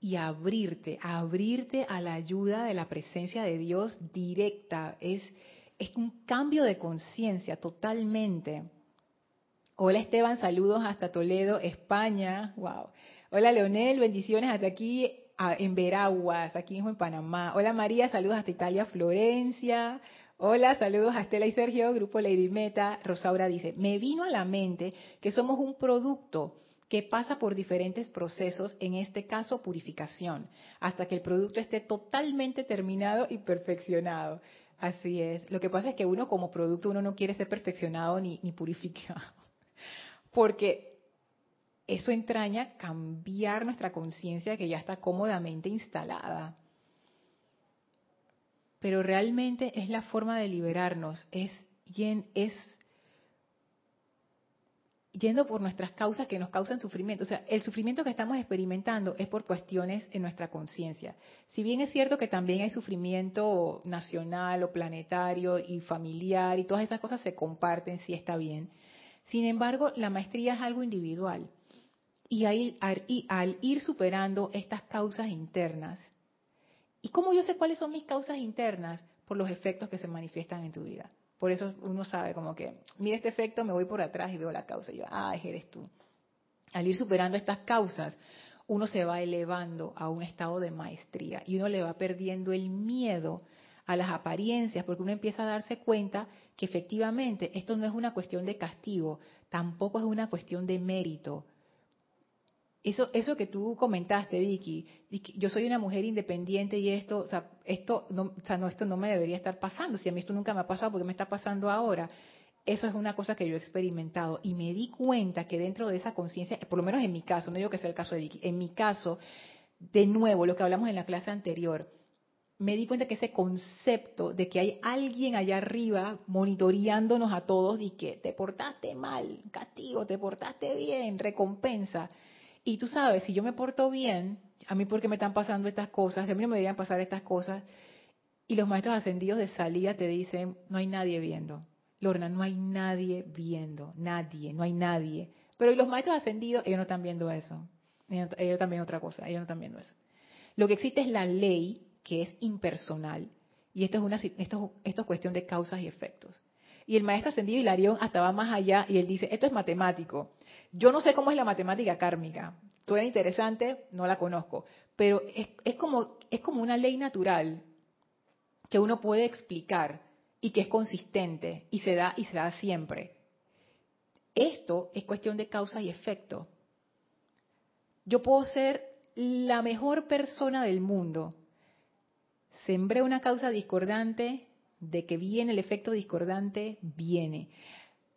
y abrirte, abrirte a la ayuda de la presencia de Dios directa. Es, es un cambio de conciencia totalmente. Hola Esteban, saludos hasta Toledo, España. Wow. Hola Leonel, bendiciones hasta aquí en Veraguas, aquí mismo en Panamá. Hola María, saludos hasta Italia, Florencia. Hola, saludos a Estela y Sergio, Grupo Lady Meta. Rosaura dice, me vino a la mente que somos un producto que pasa por diferentes procesos, en este caso purificación, hasta que el producto esté totalmente terminado y perfeccionado. Así es. Lo que pasa es que uno como producto, uno no quiere ser perfeccionado ni, purificado. Porque eso entraña cambiar nuestra conciencia que ya está cómodamente instalada. Pero realmente es la forma de liberarnos, es, es yendo por nuestras causas que nos causan sufrimiento. O sea, el sufrimiento que estamos experimentando es por cuestiones en nuestra conciencia. Si bien es cierto que también hay sufrimiento nacional o planetario y familiar y todas esas cosas se comparten, sí está bien. Sin embargo, la maestría es algo individual. Y al ir superando estas causas internas, ¿y cómo yo sé cuáles son mis causas internas? Por los efectos que se manifiestan en tu vida. Por eso uno sabe como que, mira este efecto, me voy por atrás y veo la causa. Y yo, ah, eres tú. Al ir superando estas causas, uno se va elevando a un estado de maestría y uno le va perdiendo el miedo a las apariencias, porque uno empieza a darse cuenta que efectivamente esto no es una cuestión de castigo, tampoco es una cuestión de mérito, eso, eso que tú comentaste, Vicky, yo soy una mujer independiente y esto, o sea, esto no, o sea, no, esto no me debería estar pasando. Si a mí esto nunca me ha pasado, ¿por qué me está pasando ahora? Eso es una cosa que yo he experimentado y me di cuenta que dentro de esa conciencia, por lo menos en mi caso, no digo que sea el caso de Vicky, en mi caso, de nuevo, lo que hablamos en la clase anterior, me di cuenta que ese concepto de que hay alguien allá arriba monitoreándonos a todos y que te portaste mal, castigo, te portaste bien, recompensa, y tú sabes, si yo me porto bien, a mí porque me están pasando estas cosas, a mí no me deberían pasar estas cosas, y los maestros ascendidos de salida te dicen, no hay nadie viendo. Lorna, no hay nadie viendo, nadie, no hay nadie. Pero los maestros ascendidos, ellos no están viendo eso. Ellos, también otra cosa, ellos no están viendo eso. Lo que existe es la ley, que es impersonal, y esto es, una, esto, esto es cuestión de causas y efectos. Y el maestro ascendido Hilarión hasta va más allá y él dice, esto es matemático. Yo no sé cómo es la matemática kármica. Suena interesante, no la conozco. Pero es, como, es como una ley natural que uno puede explicar y que es consistente y se da y se da siempre. Esto es cuestión de causa y efecto. Yo puedo ser la mejor persona del mundo. Sembré una causa discordante, de que viene el efecto discordante, viene.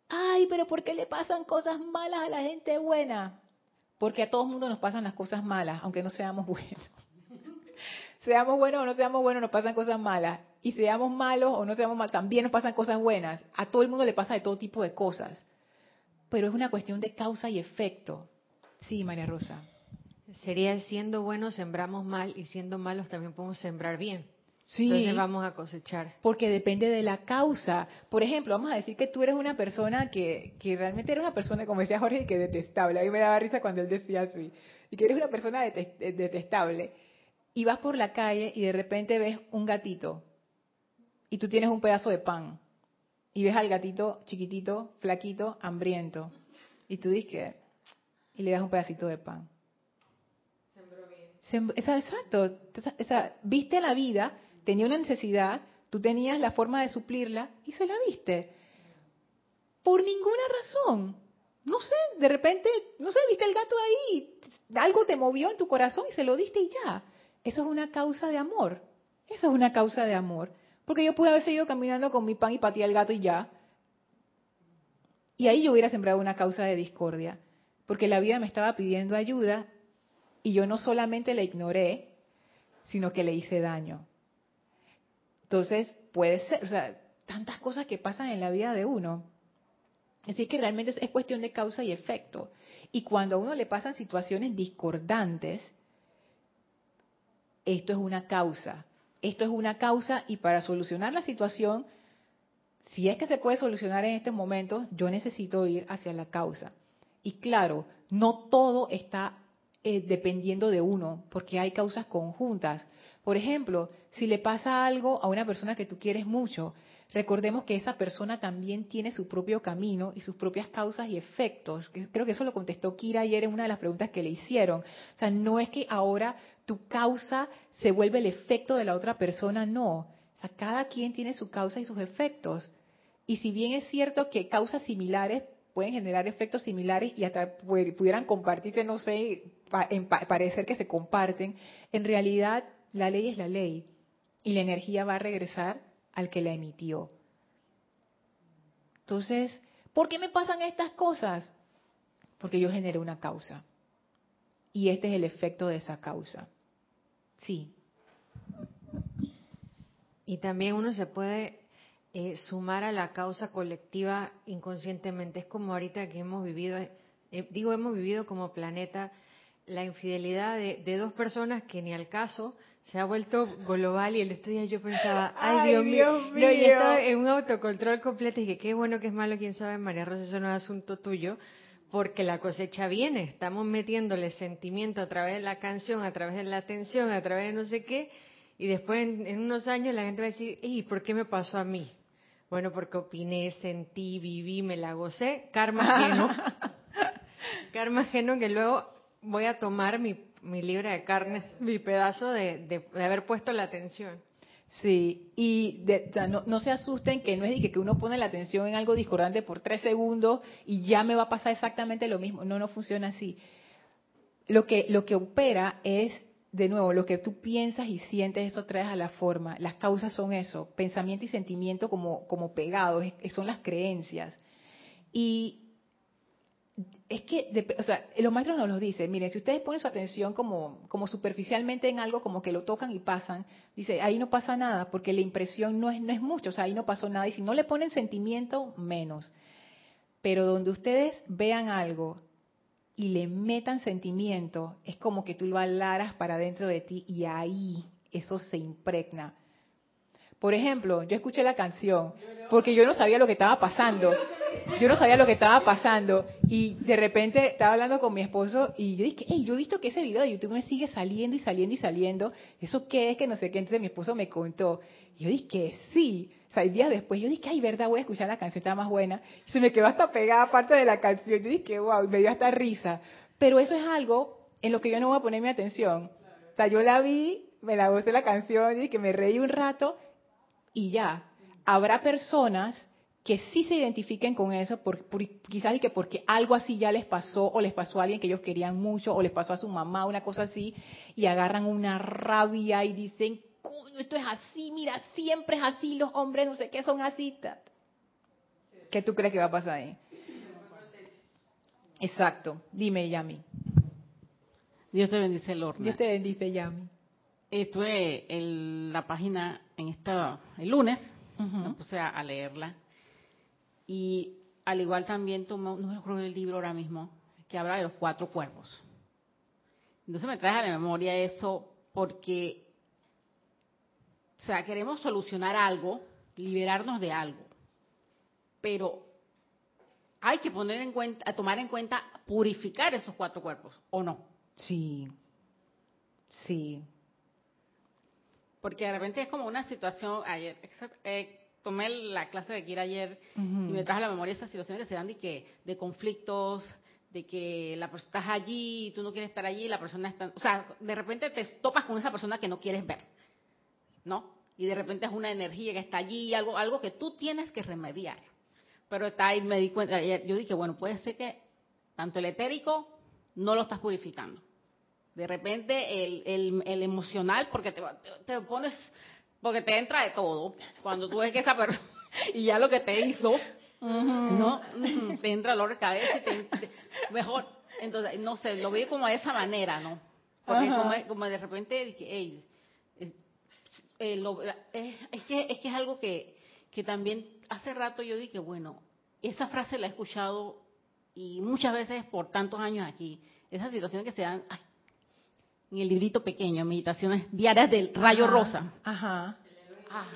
ay, pero ¿por qué le pasan cosas malas a la gente buena? Porque a todo el mundo nos pasan las cosas malas, aunque no seamos buenos. seamos buenos o no seamos buenos, nos pasan cosas malas. Y seamos malos o no seamos malos, también nos pasan cosas buenas. A todo el mundo le pasa de todo tipo de cosas. Pero es una cuestión de causa y efecto. Sí, María Rosa. Sería siendo buenos sembramos mal y siendo malos también podemos sembrar bien. Sí. Entonces vamos a cosechar. Porque depende de la causa. Por ejemplo, vamos a decir que tú eres una persona que, que realmente eres una persona, como decía Jorge, que detestable. A mí me daba risa cuando él decía así. Y que eres una persona detestable. Y vas por la calle y de repente ves un gatito. Y tú tienes un pedazo de pan. Y ves al gatito chiquitito, flaquito, hambriento. Y tú dices, y le das un pedacito de pan. Sembró bien. Exacto. viste la vida, tenía una necesidad, tú tenías la forma de suplirla y se la viste. Por ninguna razón. No sé, de repente, no sé, viste el gato ahí, algo te movió en tu corazón y se lo diste y ya. Eso es una causa de amor. Eso es una causa de amor. Porque yo pude haber seguido caminando con mi pan y patía el gato y ya. Y ahí yo hubiera sembrado una causa de discordia porque la vida me estaba pidiendo ayuda y yo no solamente la ignoré, sino que le hice daño. Entonces, puede ser, o sea, tantas cosas que pasan en la vida de uno. Así que realmente es cuestión de causa y efecto. Y cuando a uno le pasan situaciones discordantes, esto es una causa. Esto es una causa y para solucionar la situación, si es que se puede solucionar en este momento, yo necesito ir hacia la causa. Y claro, no todo está eh, dependiendo de uno, porque hay causas conjuntas. Por ejemplo, si le pasa algo a una persona que tú quieres mucho, recordemos que esa persona también tiene su propio camino y sus propias causas y efectos. Creo que eso lo contestó Kira ayer en una de las preguntas que le hicieron. O sea, no es que ahora tu causa se vuelve el efecto de la otra persona, no. O sea, cada quien tiene su causa y sus efectos. Y si bien es cierto que causas similares pueden generar efectos similares y hasta pudieran compartirse, no sé, parecer que se comparten, en realidad la ley es la ley y la energía va a regresar al que la emitió. Entonces, ¿por qué me pasan estas cosas? Porque yo generé una causa. Y este es el efecto de esa causa. Sí. Y también uno se puede eh, sumar a la causa colectiva inconscientemente. Es como ahorita que hemos vivido, eh, digo, hemos vivido como planeta la infidelidad de, dos personas que ni al caso se ha vuelto global y el otro día yo pensaba, ay, Dios, mío, No, y estaba en un autocontrol completo y dije, qué bueno, que es malo, quién sabe, María Rosa, eso no es asunto tuyo, porque la cosecha viene, estamos metiéndole sentimiento a través de la canción, a través de la atención, a través de no sé qué, y después en, unos años la gente va a decir, ¿y por qué me pasó a mí? Bueno, porque opiné, sentí, viví, me la gocé. Karma ajeno. karma ajeno que luego voy a tomar mi, mi libra de carne, mi pedazo de, haber puesto la atención. Sí, y no, no, se asusten que no es de que uno pone la atención en algo discordante por tres segundos y ya me va a pasar exactamente lo mismo. No, no funciona así. Lo que, lo que opera es de nuevo, lo que tú piensas y sientes, eso traes a la forma. Las causas son eso, pensamiento y sentimiento como, como pegados, son las creencias. Y es que, o sea, los maestros nos lo dicen, miren, si ustedes ponen su atención como, como superficialmente en algo, como que lo tocan y pasan, dice, ahí no pasa nada, porque la impresión no es, no es mucho, o sea, ahí no pasó nada, y si no le ponen sentimiento, menos. Pero donde ustedes vean algo y le metan sentimiento, es como que tú lo alaras para dentro de ti y ahí eso se impregna. Por ejemplo, yo escuché la canción porque yo no sabía lo que estaba pasando. Yo no sabía lo que estaba pasando y de repente estaba hablando con mi esposo y yo dije, hey, yo he visto que ese video de YouTube me sigue saliendo y saliendo y saliendo. ¿Eso qué es? Que no sé qué. Entonces mi esposo me contó. Y yo dije, sí. O sea, días después yo dije, ay, verdad, voy a escuchar la canción, está más buena. Y se me quedó hasta pegada parte de la canción. Yo dije, wow, me dio hasta risa. Pero eso es algo en lo que yo no voy a poner mi atención. O sea, yo la vi, me la gusté la canción, y que me reí un rato y ya. Habrá personas que sí se identifiquen con eso, por, quizás y que porque algo así ya les pasó, o les pasó a alguien que ellos querían mucho, o les pasó a su mamá, una cosa así, y agarran una rabia y dicen, esto es así, mira, siempre es así, los hombres no sé qué son así. ¿Qué tú crees que va a pasar ahí? Exacto. Dime, Yami. Dios te bendice, Lorna. Dios te bendice, Yami. Estuve en la página en esta el lunes, me puse a, leerla y al igual también tomé, no me acuerdo del libro ahora mismo, que habla de los cuatro cuerpos. Entonces me trae a la memoria eso porque, o sea, queremos solucionar algo, liberarnos de algo, pero hay que poner en cuenta, tomar en cuenta purificar esos cuatro cuerpos, ¿o no? Sí, sí. Porque de repente es como una situación, ayer, eh, tomé la clase de Kira ayer y me traje a la memoria esas situaciones que se dan de, que, de conflictos, de que la persona estás allí y tú no quieres estar allí, la persona está, o sea, de repente te topas con esa persona que no quieres ver, ¿no? Y de repente es una energía que está allí, algo, algo que tú tienes que remediar. Pero está ahí, me di cuenta, yo dije, bueno, puede ser que tanto el etérico no lo estás purificando. De repente el, el, el emocional, porque te, te, pones, porque te entra de todo. Cuando tú ves que esa persona, y ya lo que te hizo, ¿no? Te entra dolor de cabeza y te, mejor, entonces, no sé, lo veo como de esa manera, ¿no? Porque como, como, de repente dije, hey, eh, es, que, es que es algo que, que también hace rato yo dije, bueno, esa frase la he escuchado y muchas veces por tantos años aquí, esas situaciones que se dan en el librito pequeño, Meditaciones Diarias del Rayo Rosa. Ajá. Ah,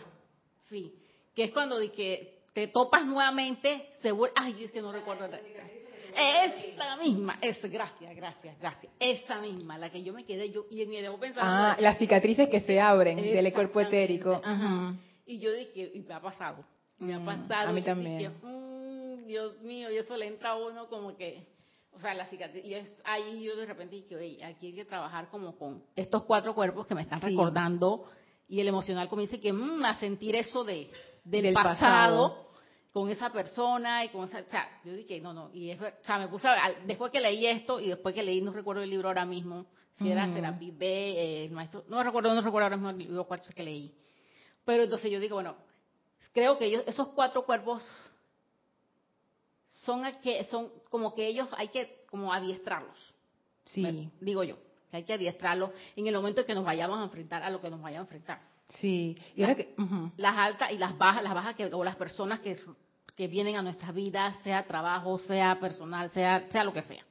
sí, que es cuando de que te topas nuevamente, se vuelve, ay, es que no recuerdo. Esa misma, es, gracias, gracias, gracias. Esa misma, la que yo me quedé yo y me debo pensar. Ah, las cicatrices que se abren del cuerpo etérico. Ajá. Y yo dije, y me ha pasado, me ha mm, pasado. A mí también. Mm, Dios mío, y eso le entra a uno como que, o sea, la cicatriz. Y ahí yo de repente dije, oye, aquí hay que trabajar como con estos cuatro cuerpos que me están recordando. Y el emocional comienza que, mm, a sentir eso de, del, pasado con esa persona y con esa, o sea, yo dije, no, no, y es, o sea, me puse, a, después que leí esto y después que leí, no recuerdo el libro ahora mismo, si era Serapis B, eh, el maestro, no recuerdo, no recuerdo ahora mismo el libro cuarto que leí, pero entonces yo digo, bueno, creo que ellos, esos cuatro cuerpos son, que, son como que ellos hay que como adiestrarlos, sí, digo yo, que hay que adiestrarlos en el momento en que nos vayamos a enfrentar a lo que nos vayamos a enfrentar. Sí, y ahora que, las altas y las bajas, las bajas que, o las personas que que vienen a nuestras vidas, sea trabajo, sea personal, sea, sea lo que sea.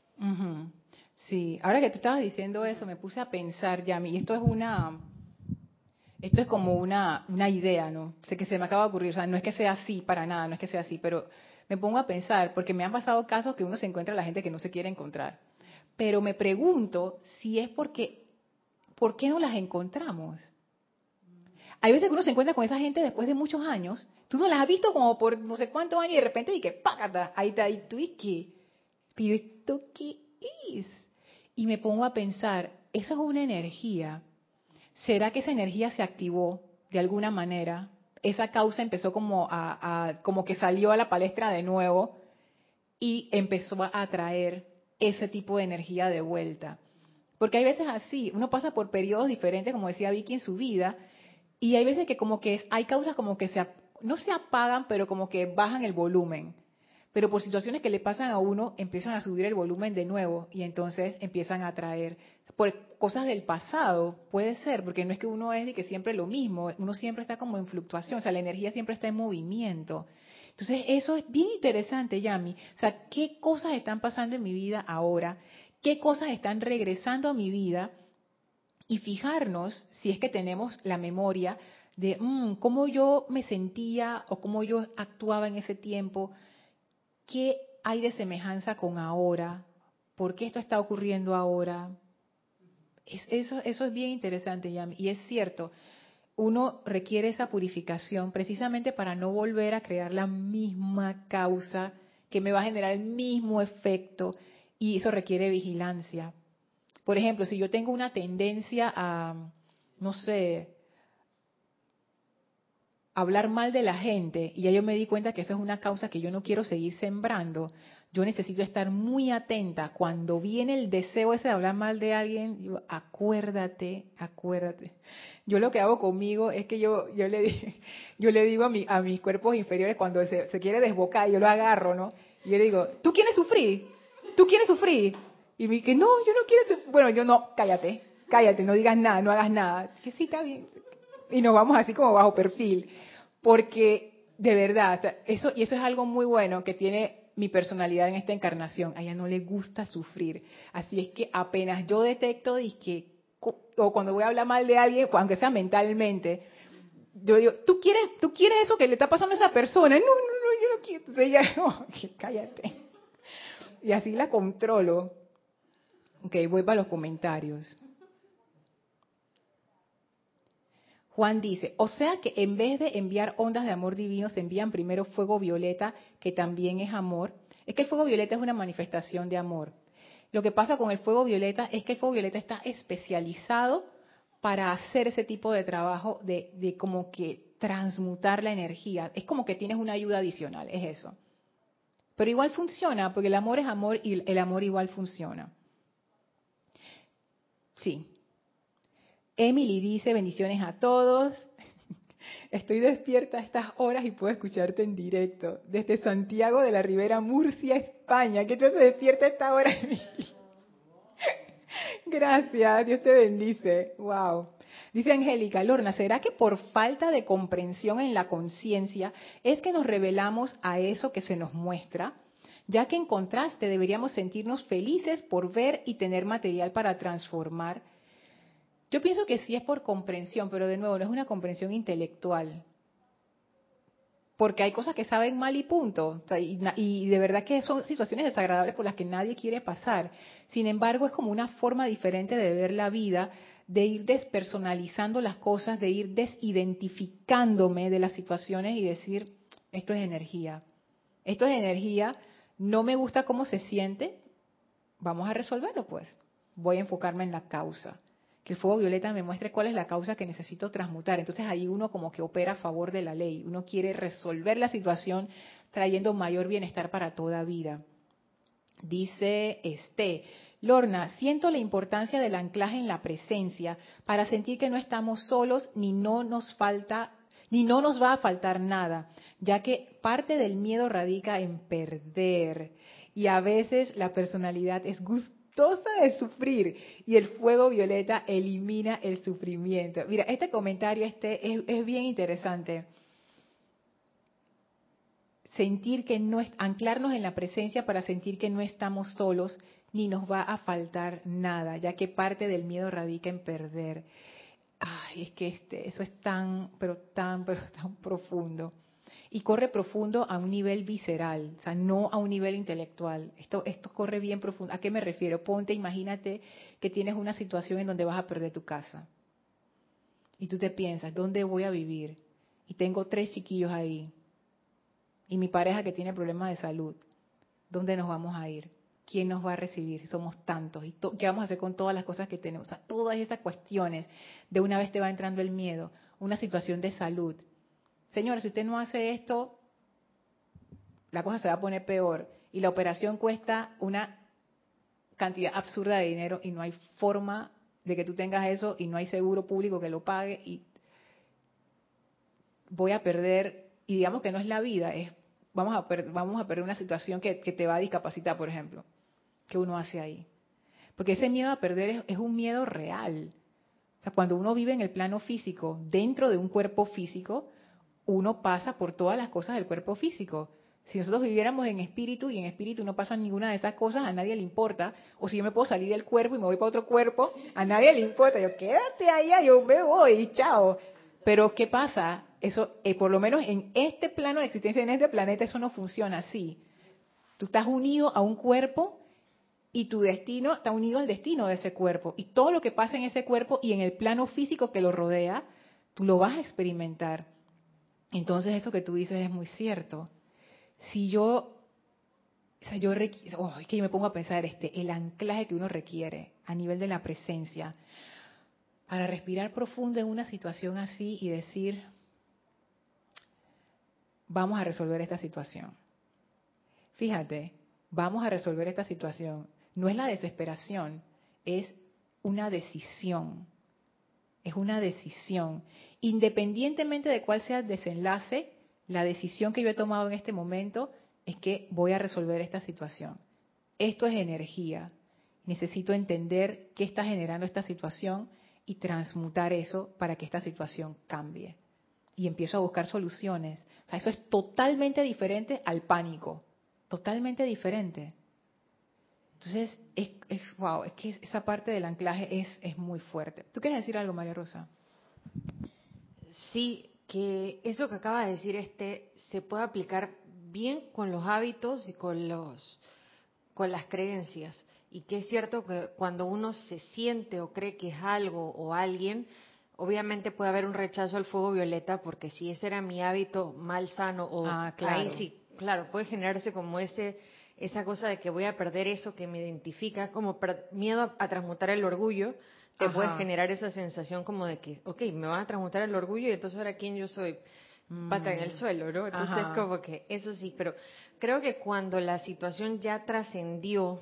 Sí, ahora que tú estabas diciendo eso, me puse a pensar, Yami, esto es una, esto es como una, una idea, ¿no? Sé que se me acaba de ocurrir, o sea, no es que sea así para nada, no es que sea así, pero me pongo a pensar, porque me han pasado casos que uno se encuentra a la gente que no se quiere encontrar. Pero me pregunto si es porque, ¿por qué no las encontramos? Hay veces que uno se encuentra con esa gente después de muchos años Tú no las has visto como por no sé cuántos años y de repente y que pácata, ahí está, ahí tú y qué. Pero esto qué es? Y me pongo a pensar, eso es una energía. ¿Será que esa energía se activó de alguna manera? Esa causa empezó como a, como que salió a la palestra de nuevo y empezó a atraer ese tipo de energía de vuelta. Porque hay veces así, uno pasa por periodos diferentes, como decía Vicky, en su vida, y hay veces que como que hay causas como que se, no se apagan, pero como que bajan el volumen. Pero por situaciones que le pasan a uno, empiezan a subir el volumen de nuevo y entonces empiezan a atraer. Por cosas del pasado, puede ser, porque no es que uno es de que siempre lo mismo, uno siempre está como en fluctuación, o sea, la energía siempre está en movimiento. Entonces, eso es bien interesante, Yami. O sea, ¿qué cosas están pasando en mi vida ahora? ¿Qué cosas están regresando a mi vida? Y fijarnos, si es que tenemos la memoria, de mm, cómo yo me sentía o cómo yo actuaba en ese tiempo, qué hay de semejanza con ahora, por qué esto está ocurriendo ahora. eso, eso es bien interesante, Yami. Y es cierto, uno requiere esa purificación precisamente para no volver a crear la misma causa que me va a generar el mismo efecto y eso requiere vigilancia. Por ejemplo, si yo tengo una tendencia a, no sé, hablar mal de la gente y ya yo me di cuenta que eso es una causa que yo no quiero seguir sembrando, yo necesito estar muy atenta. Cuando viene el deseo ese de hablar mal de alguien, digo, acuérdate, acuérdate Yo lo que hago conmigo es que yo, yo, le, yo le digo a, mi, a mis cuerpos inferiores cuando se, se quiere desbocar, yo lo agarro, ¿no? Y yo le digo, ¿tú quieres sufrir? ¿Tú quieres sufrir? Y me dice, no, yo no quiero Bueno, yo no, cállate, cállate, no digas nada, no hagas nada. Que sí, está bien. Y nos vamos así como bajo perfil. Porque, de verdad, eso, y eso es algo muy bueno que tiene mi personalidad en esta encarnación. A ella no le gusta sufrir. Así es que apenas yo detecto que, o cuando voy a hablar mal de alguien, aunque sea mentalmente, yo digo, ¿tú quieres, ¿tú quieres eso que le está pasando a esa persona? No, no, no, yo no quiero. Entonces ella, cállate. Y así la controlo. Ok, voy para los comentarios. Juan dice, o sea que en vez de enviar ondas de amor divino, se envían primero fuego violeta, que también es amor. Es que el fuego violeta es una manifestación de amor. Lo que pasa con el fuego violeta es que el fuego violeta está especializado para hacer ese tipo de trabajo de, como que transmutar la energía. Es como que tienes una ayuda adicional, es eso. Pero igual funciona, porque el amor es amor y el amor igual funciona. Sí, Emily dice bendiciones a todos. Estoy despierta a estas horas y puedo escucharte en directo. Desde Santiago de la Ribera, Murcia, España. ¿Qué te despierta a esta hora, Emily? Gracias, Dios te bendice. Wow. Dice Angélica, Lorna, ¿será que por falta de comprensión en la conciencia es que nos revelamos a eso que se nos muestra? Ya que en contraste deberíamos sentirnos felices por ver y tener material para transformar yo pienso que sí es por comprensión, pero de nuevo no es una comprensión intelectual. Porque hay cosas que saben mal y punto. y, de verdad que son situaciones desagradables por las que nadie quiere pasar. Sin embargo, es como una forma diferente de ver la vida, de ir despersonalizando las cosas, de ir desidentificándome de las situaciones y decir, esto es energía. Esto es energía, no me gusta cómo se siente, vamos a resolverlo pues. Voy a enfocarme en la causa que el fuego violeta me muestre cuál es la causa que necesito transmutar. Entonces ahí uno como que opera a favor de la ley, uno quiere resolver la situación trayendo mayor bienestar para toda vida. Dice este, Lorna, siento la importancia del anclaje en la presencia para sentir que no estamos solos ni no nos falta ni no nos va a faltar nada, ya que parte del miedo radica en perder y a veces la personalidad es gusto de sufrir y el fuego violeta elimina el sufrimiento. Mira, este comentario este es, bien interesante. Sentir que no es, anclarnos en la presencia para sentir que no estamos solos ni nos va a faltar nada, ya que parte del miedo radica en perder. Ay, es que este, eso es tan, pero tan, pero tan profundo y corre profundo a un nivel visceral, o sea, no a un nivel intelectual. Esto, esto corre bien profundo. ¿A qué me refiero? Ponte, imagínate que tienes una situación en donde vas a perder tu casa. Y tú te piensas, ¿dónde voy a vivir? Y tengo tres chiquillos ahí. Y mi pareja que tiene problemas de salud. ¿Dónde nos vamos a ir? ¿Quién nos va a recibir si somos tantos? ¿Y qué vamos a hacer con todas las cosas que tenemos? O sea, todas esas cuestiones. De una vez te va entrando el miedo. Una situación de salud señor, si usted no hace esto, la cosa se va a poner peor. Y la operación cuesta una cantidad absurda de dinero y no hay forma de que tú tengas eso y no hay seguro público que lo pague y voy a perder, y digamos que no es la vida, es vamos a, perder, vamos a perder una situación que, te va a discapacitar, por ejemplo, que uno hace ahí. Porque ese miedo a perder es, es un miedo real. O sea, cuando uno vive en el plano físico, dentro de un cuerpo físico, uno pasa por todas las cosas del cuerpo físico. Si nosotros viviéramos en espíritu y en espíritu no pasa ninguna de esas cosas, a nadie le importa. O si yo me puedo salir del cuerpo y me voy para otro cuerpo, a nadie le importa. Yo, quédate allá, yo me voy, chao. Pero ¿qué pasa? Eso, eh, por lo menos en este plano de existencia, en este planeta, eso no funciona así. Tú estás unido a un cuerpo y tu destino está unido al destino de ese cuerpo. Y todo lo que pasa en ese cuerpo y en el plano físico que lo rodea, tú lo vas a experimentar. Entonces eso que tú dices es muy cierto. Si yo, o sea, yo es que yo me pongo a pensar este, el anclaje que uno requiere a nivel de la presencia para respirar profundo en una situación así y decir, vamos a resolver esta situación. Fíjate, vamos a resolver esta situación. No es la desesperación, es una decisión. es una decisión. Independientemente de cuál sea el desenlace, la decisión que yo he tomado en este momento es que voy a resolver esta situación. Esto es energía. Necesito entender qué está generando esta situación y transmutar eso para que esta situación cambie. Y empiezo a buscar soluciones. O sea, eso es totalmente diferente al pánico. Totalmente diferente. Entonces, es, wow, es que esa parte del anclaje es muy fuerte. ¿Tú quieres decir algo, María Rosa? Sí, que eso que acaba de decir este se puede aplicar bien con los hábitos y con los con las creencias y que es cierto que cuando uno se siente o cree que es algo o alguien obviamente puede haber un rechazo al fuego violeta porque si ese era mi hábito mal sano o ah, claro. ahí sí claro puede generarse como ese esa cosa de que voy a perder eso que me identifica, como miedo a, transmutar el orgullo, te puede generar esa sensación como de que, ok, me van a transmutar el orgullo y entonces ahora quién yo soy, pata en el mm. suelo, ¿no? Entonces como que eso sí, pero creo que cuando la situación ya trascendió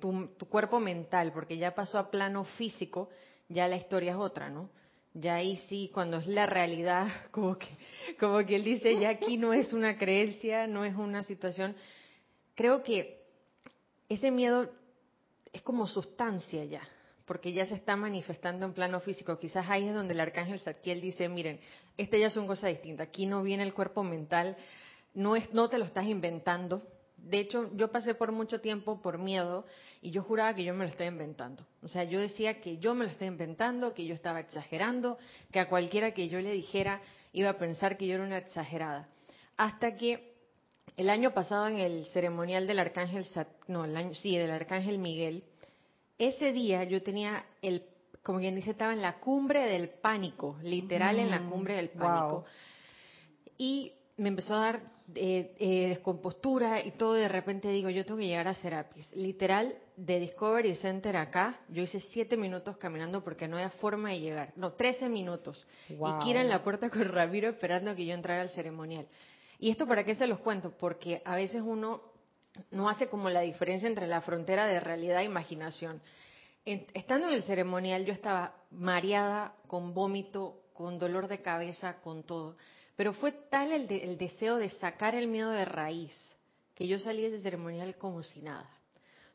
tu, tu cuerpo mental, porque ya pasó a plano físico, ya la historia es otra, ¿no? ya ahí sí, cuando es la realidad, como que, como que él dice, ya aquí no es una creencia, no es una situación, creo que ese miedo es como sustancia ya, porque ya se está manifestando en plano físico. Quizás ahí es donde el arcángel Zadkiel dice, miren, este ya es una cosa distinta. Aquí no viene el cuerpo mental, no, es, no te lo estás inventando. De hecho, yo pasé por mucho tiempo por miedo y yo juraba que yo me lo estaba inventando. O sea, yo decía que yo me lo estaba inventando, que yo estaba exagerando, que a cualquiera que yo le dijera iba a pensar que yo era una exagerada. Hasta que el año pasado en el ceremonial del arcángel, no, el año, sí, del arcángel Miguel, ese día yo tenía el, como quien dice, estaba en la cumbre del pánico, literal en la mm, cumbre del pánico. Y me empezó a dar eh, eh, descompostura y todo, de repente digo, yo tengo que llegar a Serapis. Literal, de Discovery Center acá, yo hice siete minutos caminando porque no había forma de llegar. No, trece minutos. Y Kira en la puerta con Ramiro esperando que yo entrara al ceremonial. ¿Y esto para qué se los cuento? Porque a veces uno no hace como la diferencia entre la frontera de realidad e imaginación. estando en el ceremonial yo estaba mareada, con vómito, con dolor de cabeza, con todo. Pero fue tal el, el deseo de sacar el miedo de raíz que yo salí de ese ceremonial como si nada.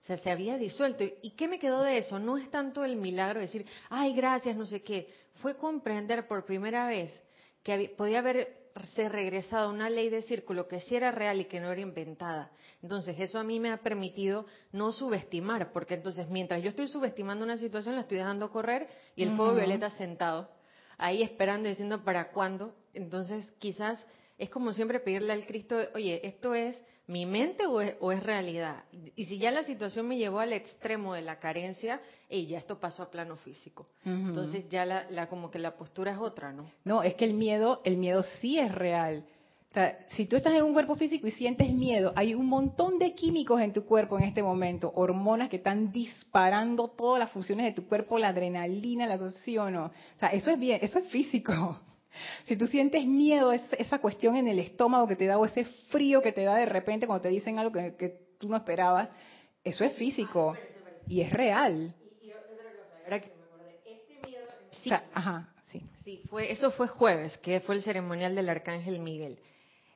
O sea, se había disuelto. ¿Y qué me quedó de eso? No es tanto el milagro de decir, ay, gracias, no sé qué. Fue comprender por primera vez que podía haber ser regresado a una ley de círculo que sí era real y que no era inventada. Entonces, eso a mí me ha permitido no subestimar, porque entonces mientras yo estoy subestimando una situación, la estoy dejando correr y el fuego violeta sentado, ahí esperando y diciendo para cuándo. Entonces, quizás es como siempre pedirle al Cristo, oye, ¿esto es mi mente o es, realidad? Y si ya la situación me llevó al extremo de la carencia, y ya esto pasó a plano físico. Entonces ya la, como que la postura es otra, ¿no? No, es que el miedo, el miedo sí es real. O sea, si tú estás en un cuerpo físico y sientes miedo, hay un montón de químicos en tu cuerpo en este momento, hormonas que están disparando todas las funciones de tu cuerpo, la adrenalina, la o no. O sea, eso es bien, eso es físico. Si tú sientes miedo, esa cuestión en el estómago que te da o ese frío que te da de repente cuando te dicen algo que, tú no esperabas, eso es físico y es real. Y, otra cosa, ahora que me acordé, este miedo... Sí, ajá, sí. Sí, fue, eso fue jueves, que fue el ceremonial del Arcángel Miguel.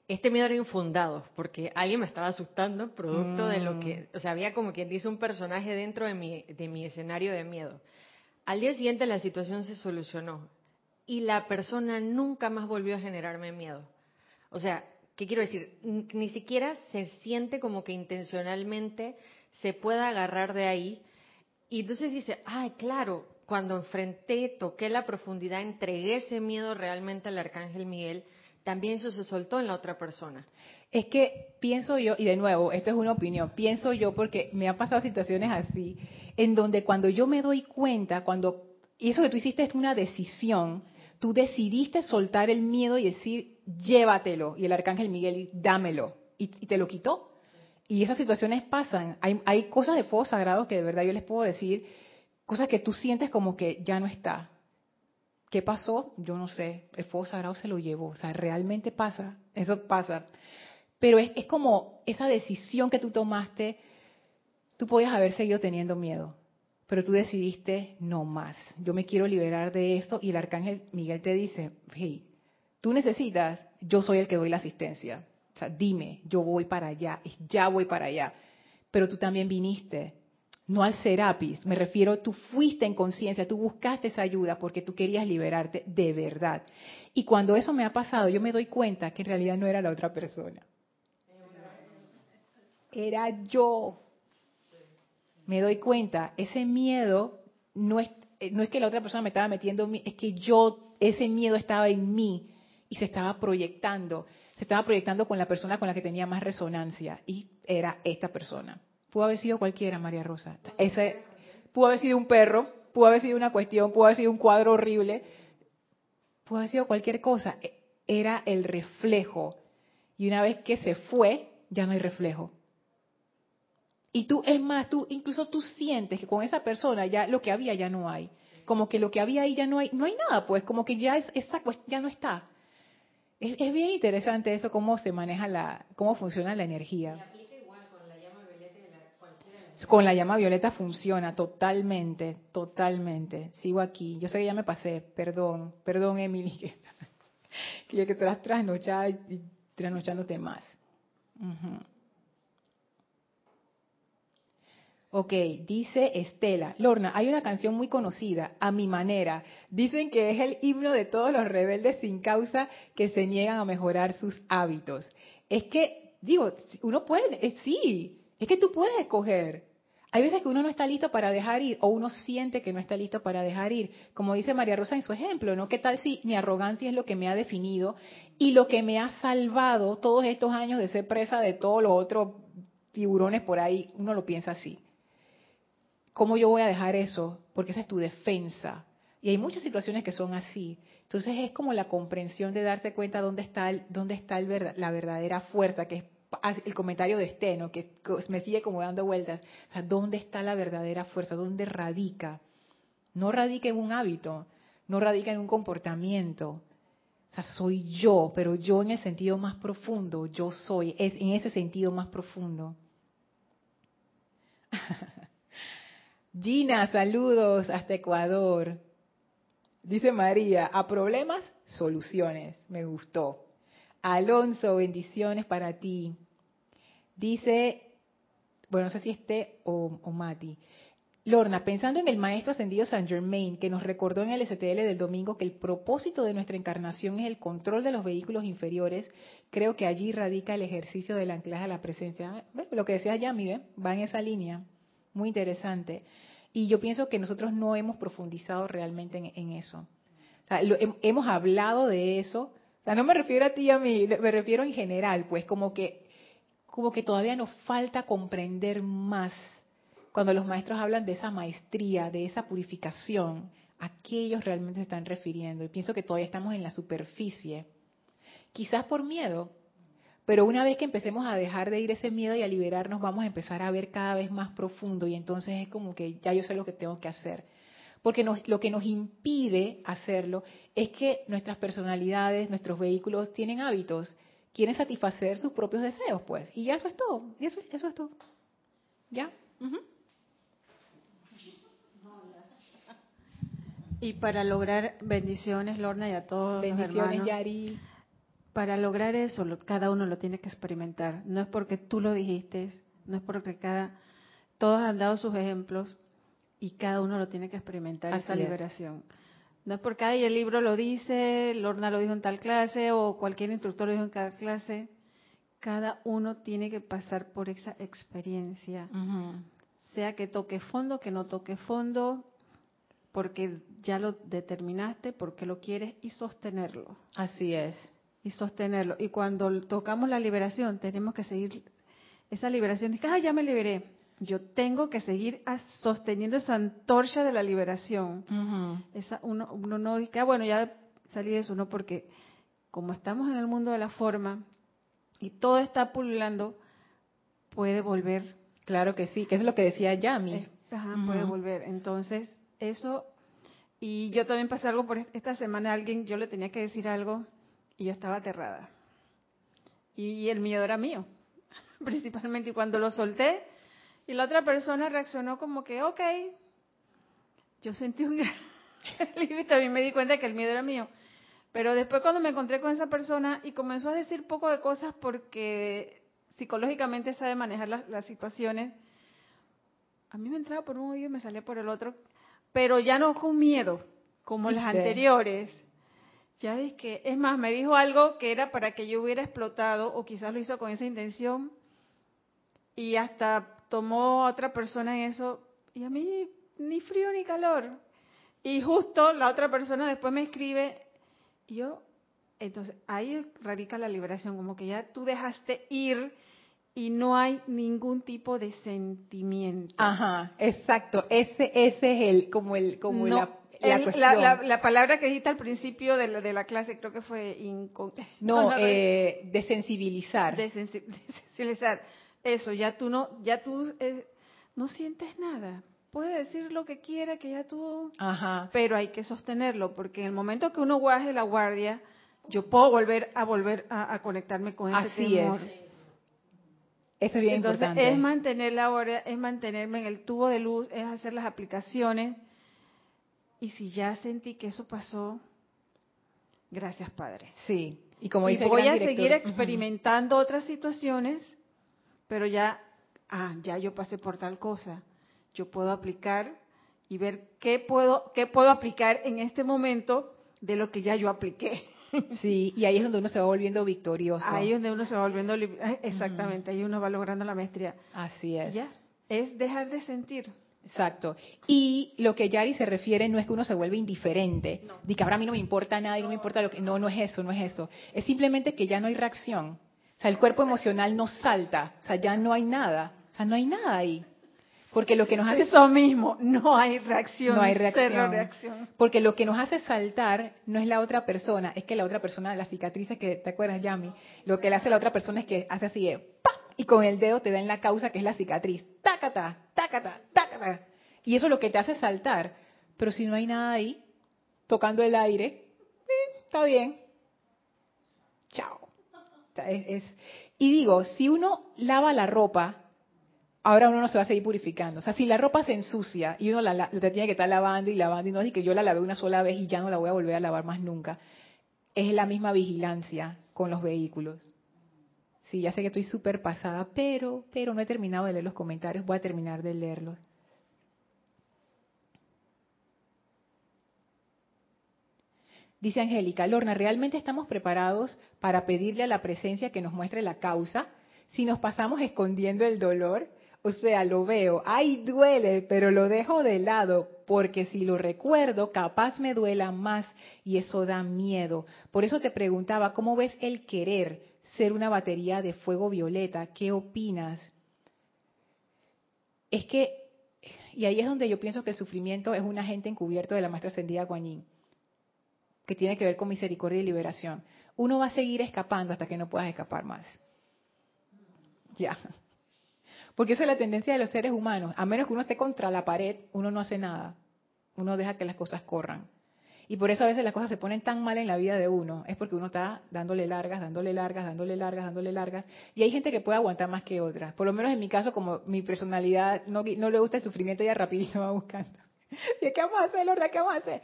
Este miedo era infundado, porque alguien me estaba asustando, producto de lo que, mm. o sea, había como quien dice un personaje dentro de mi, de mi escenario de miedo. Al día siguiente la situación se solucionó y la persona nunca más volvió a generarme miedo. O sea, ¿qué quiero decir? Ni siquiera se siente como que intencionalmente se pueda agarrar de ahí. Y entonces dice, ay, claro, cuando enfrenté, toqué la profundidad, entregué ese miedo realmente al arcángel Miguel, también eso se soltó en la otra persona. Es que pienso yo, y de nuevo, esto es una opinión, pienso yo porque me han pasado situaciones así, en donde cuando yo me doy cuenta, cuando, y eso que tú hiciste es una decisión, tú decidiste soltar el miedo y decir, llévatelo. Y el arcángel Miguel, dámelo. Y, te lo quitó. Y esas situaciones pasan. Hay, hay cosas de fuego sagrado que de verdad yo les puedo decir, cosas que tú sientes como que ya no está. ¿Qué pasó? Yo no sé. El fuego sagrado se lo llevó. O sea, realmente pasa. Eso pasa. Pero es, es como esa decisión que tú tomaste, tú podías haber seguido teniendo miedo pero tú decidiste no más. Yo me quiero liberar de esto y el arcángel Miguel te dice, hey, tú necesitas, yo soy el que doy la asistencia. O sea, dime, yo voy para allá, ya voy para allá. Pero tú también viniste, no al Serapis, me refiero, tú fuiste en conciencia, tú buscaste esa ayuda porque tú querías liberarte de verdad. Y cuando eso me ha pasado, yo me doy cuenta que en realidad no era la otra persona. Era yo me doy cuenta, ese miedo no es, no es que la otra persona me estaba metiendo, es que yo, ese miedo estaba en mí y se estaba proyectando, se estaba proyectando con la persona con la que tenía más resonancia y era esta persona. Pudo haber sido cualquiera, María Rosa. Ese, pudo haber sido un perro, pudo haber sido una cuestión, pudo haber sido un cuadro horrible, pudo haber sido cualquier cosa. E, era el reflejo. Y una vez que se fue, ya no hay reflejo. Y tú, es más, tú, incluso tú sientes que con esa persona ya lo que había ya no hay. Como que lo que había ahí ya no hay, no hay nada, pues, como que ya es, esa ya no está. Es, bien interesante eso, cómo se maneja la, cómo funciona la energía. aplica igual con la llama violeta Con la llama violeta funciona totalmente, totalmente. Sigo aquí. Yo sé que ya me pasé, perdón, perdón Emily, que, que, que te las trasnochada y trasnochándote más. Ok, dice Estela, Lorna, hay una canción muy conocida, A mi manera. Dicen que es el himno de todos los rebeldes sin causa que se niegan a mejorar sus hábitos. Es que, digo, uno puede, eh, sí, es que tú puedes escoger. Hay veces que uno no está listo para dejar ir o uno siente que no está listo para dejar ir. Como dice María Rosa en su ejemplo, ¿no? ¿Qué tal si mi arrogancia es lo que me ha definido y lo que me ha salvado todos estos años de ser presa de todos los otros tiburones por ahí? Uno lo piensa así. ¿Cómo yo voy a dejar eso? Porque esa es tu defensa. Y hay muchas situaciones que son así. Entonces es como la comprensión de darse cuenta dónde está, dónde está la verdadera fuerza, que es el comentario de Esteno, que me sigue como dando vueltas. O sea, ¿dónde está la verdadera fuerza? ¿Dónde radica? No radica en un hábito, no radica en un comportamiento. O sea, soy yo, pero yo en el sentido más profundo, yo soy, es en ese sentido más profundo. Gina, saludos hasta Ecuador. Dice María, a problemas, soluciones. Me gustó. Alonso, bendiciones para ti. Dice, bueno, no sé si esté o, Mati. Lorna, pensando en el maestro ascendido Saint Germain, que nos recordó en el STL del domingo que el propósito de nuestra encarnación es el control de los vehículos inferiores, creo que allí radica el ejercicio del anclaje a la presencia. Lo que decía Yami, ¿eh? va en esa línea. Muy interesante. Y yo pienso que nosotros no hemos profundizado realmente en, eso. hemos hablado de eso. O sea, no me refiero a ti y a mí, me refiero en general, pues como que, como que todavía nos falta comprender más cuando los maestros hablan de esa maestría, de esa purificación, a qué ellos realmente se están refiriendo. Y pienso que todavía estamos en la superficie. Quizás por miedo, pero una vez que empecemos a dejar de ir ese miedo y a liberarnos, vamos a empezar a ver cada vez más profundo y entonces es como que ya yo sé lo que tengo que hacer. Porque lo que nos impide hacerlo es que nuestras personalidades, nuestros vehículos tienen hábitos, quieren satisfacer sus propios deseos, pues. Y ya eso es todo. Y eso, eso es todo. ¿Ya? Y para lograr bendiciones, Lorna, y a todos bendiciones, los hermanos. Yari para lograr eso, cada uno lo tiene que experimentar. No es porque tú lo dijiste, no es porque cada, todos han dado sus ejemplos y cada uno lo tiene que experimentar esa liberación. No es porque ahí el libro lo dice, Lorna lo dijo en tal clase o cualquier instructor lo dijo en cada clase. Cada uno tiene que pasar por esa experiencia. Sea que toque fondo, que no toque fondo, porque ya lo determinaste, porque lo quieres y sostenerlo. Así es y sostenerlo. Y cuando tocamos la liberación, tenemos que seguir esa liberación. Dice, ah, ya me liberé. Yo tengo que seguir sosteniendo esa antorcha de la liberación. esa, uno, uno no dice, ah, bueno, ya salí de eso, no, porque como estamos en el mundo de la forma y todo está pululando, puede volver. Claro que sí, que es lo que decía Yami. ajá, puede volver. Entonces, eso, y yo también pasé algo por esta semana, alguien, yo le tenía que decir algo, y yo estaba aterrada. Y, el miedo era mío, principalmente. Y cuando lo solté, y la otra persona reaccionó como que, ok, yo sentí un gran alivio y también me di cuenta que el miedo era mío. Pero después cuando me encontré con esa persona y comenzó a decir poco de cosas porque psicológicamente sabe manejar las, situaciones, a mí me entraba por un oído y me salía por el otro, pero ya no con miedo, como las anteriores. Ya es que, es más, me dijo algo que era para que yo hubiera explotado, o quizás lo hizo con esa intención, y hasta tomó a otra persona en eso, y a mí ni frío ni calor. Y justo la otra persona después me escribe, y yo, entonces ahí radica la liberación, como que ya tú dejaste ir y no hay ningún tipo de sentimiento. Ajá, exacto. Ese, ese es el, como el, como la, la, palabra que dijiste al principio de la, de la clase creo que fue no, eh, desensibilizar. Desensibilizar. Eso, ya tú no, ya tú eh, no sientes nada. Puede decir lo que quiera, que ya tú. Ajá. Pero hay que sostenerlo, porque en el momento que uno guaje la guardia, yo puedo volver a volver a, conectarme con ese Así es. Eso es bien Entonces, es mantener la hora, es mantenerme en el tubo de luz, es hacer las aplicaciones. Y si ya sentí que eso pasó, gracias Padre. Sí. Y como dice voy a seguir experimentando otras situaciones, pero ya, ah, ya yo pasé por tal cosa. Yo puedo aplicar y ver qué puedo, qué puedo aplicar en este momento de lo que ya yo apliqué. Sí, y ahí es donde uno se va volviendo victorioso. Ahí es donde uno se va volviendo, exactamente, ahí uno va logrando la maestría. Así es. Ya, es dejar de sentir. Exacto. Y lo que Yari se refiere no es que uno se vuelve indiferente, no. de que ahora a mí no me importa nada y no me importa lo que... No, no es eso, no es eso. Es simplemente que ya no hay reacción. O sea, el cuerpo emocional no salta. O sea, ya no hay nada. O sea, no hay nada ahí. Porque lo que nos hace... Eso mismo, no hay reacción. No hay reacción. Porque lo que nos hace saltar no es la otra persona, es que la otra persona, la cicatriz que, ¿te acuerdas, Yami? Lo que le hace la otra persona es que hace así de, y con el dedo te da en la causa que es la cicatriz. Tácata, tácata, tácata. Y eso es lo que te hace saltar. Pero si no hay nada ahí, tocando el aire, eh, está bien. Chao. y digo, si uno lava la ropa ahora uno no se va a seguir purificando. O sea, si la ropa se ensucia y uno la, tiene que estar lavando y lavando, y no es que yo la lavé una sola vez y ya no la voy a volver a lavar más nunca, es la misma vigilancia con los vehículos. Sí, ya sé que estoy súper pasada, pero, pero no he terminado de leer los comentarios, voy a terminar de leerlos. Dice Angélica, Lorna, ¿realmente estamos preparados para pedirle a la presencia que nos muestre la causa? Si nos pasamos escondiendo el dolor, o sea, lo veo, ay, duele, pero lo dejo de lado, porque si lo recuerdo, capaz me duela más y eso da miedo. Por eso te preguntaba, ¿cómo ves el querer ser una batería de fuego violeta? ¿Qué opinas? Es que, y ahí es donde yo pienso que el sufrimiento es un agente encubierto de la maestra ascendida Guanyin, que tiene que ver con misericordia y liberación. Uno va a seguir escapando hasta que no puedas escapar más. Ya. Porque esa es la tendencia de los seres humanos. A menos que uno esté contra la pared, uno no hace nada. Uno deja que las cosas corran. Y por eso a veces las cosas se ponen tan mal en la vida de uno. Es porque uno está dándole largas, dándole largas, dándole largas, dándole largas. Y hay gente que puede aguantar más que otras. Por lo menos en mi caso, como mi personalidad no, no le gusta el sufrimiento, ya rapidito va buscando. ¿Y qué vamos a hacer, Lorna? ¿Qué vamos a hacer?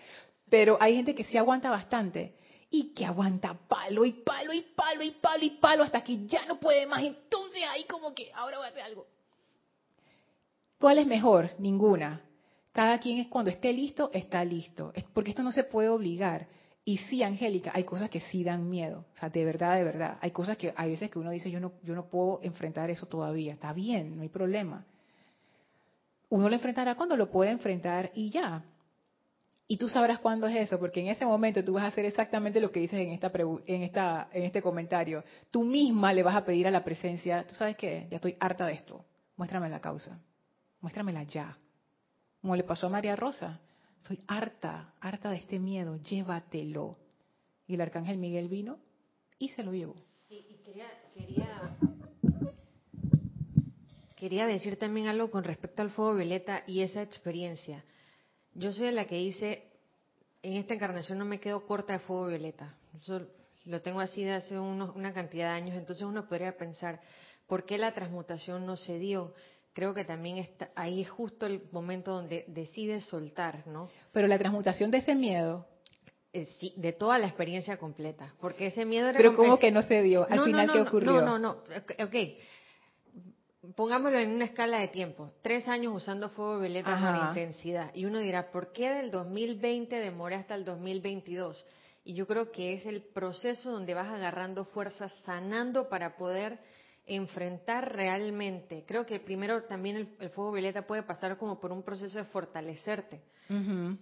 Pero hay gente que sí aguanta bastante y que aguanta palo y palo y palo y palo y palo hasta que ya no puede más. Entonces ahí como que ahora voy a hacer algo. ¿Cuál es mejor? Ninguna. Cada quien es cuando esté listo, está listo. Porque esto no se puede obligar. Y sí, Angélica, hay cosas que sí dan miedo. O sea, de verdad, de verdad. Hay cosas que hay veces que uno dice, yo no, yo no puedo enfrentar eso todavía. Está bien, no hay problema. Uno lo enfrentará cuando lo pueda enfrentar y ya. Y tú sabrás cuándo es eso, porque en ese momento tú vas a hacer exactamente lo que dices en esta, en esta en este comentario. Tú misma le vas a pedir a la presencia, tú sabes qué, ya estoy harta de esto. Muéstrame la causa muéstramela ya. Como le pasó a María Rosa. Estoy harta, harta de este miedo, llévatelo. Y el arcángel Miguel vino y se lo llevó. Y, quería, decir también algo con respecto al fuego violeta y esa experiencia. Yo soy la que dice, en esta encarnación no me quedo corta de fuego violeta. Yo lo tengo así de hace una cantidad de años, entonces uno podría pensar, ¿por qué la transmutación no se dio? Creo que también está, ahí es justo el momento donde decides soltar, ¿no? Pero la transmutación de ese miedo. Eh, sí, de toda la experiencia completa, porque ese miedo era... Pero ¿cómo que no se dio? Al final, ¿qué ocurrió? No, no, no, ok. Pongámoslo en una escala de tiempo. Tres años usando fuego violeta con intensidad. Y uno dirá, ¿por qué del 2020 demoré hasta el 2022? Y yo creo que es el proceso donde vas agarrando fuerzas, sanando para poder enfrentar realmente. Creo que primero también el, fuego violeta puede pasar como por un proceso de fortalecerte,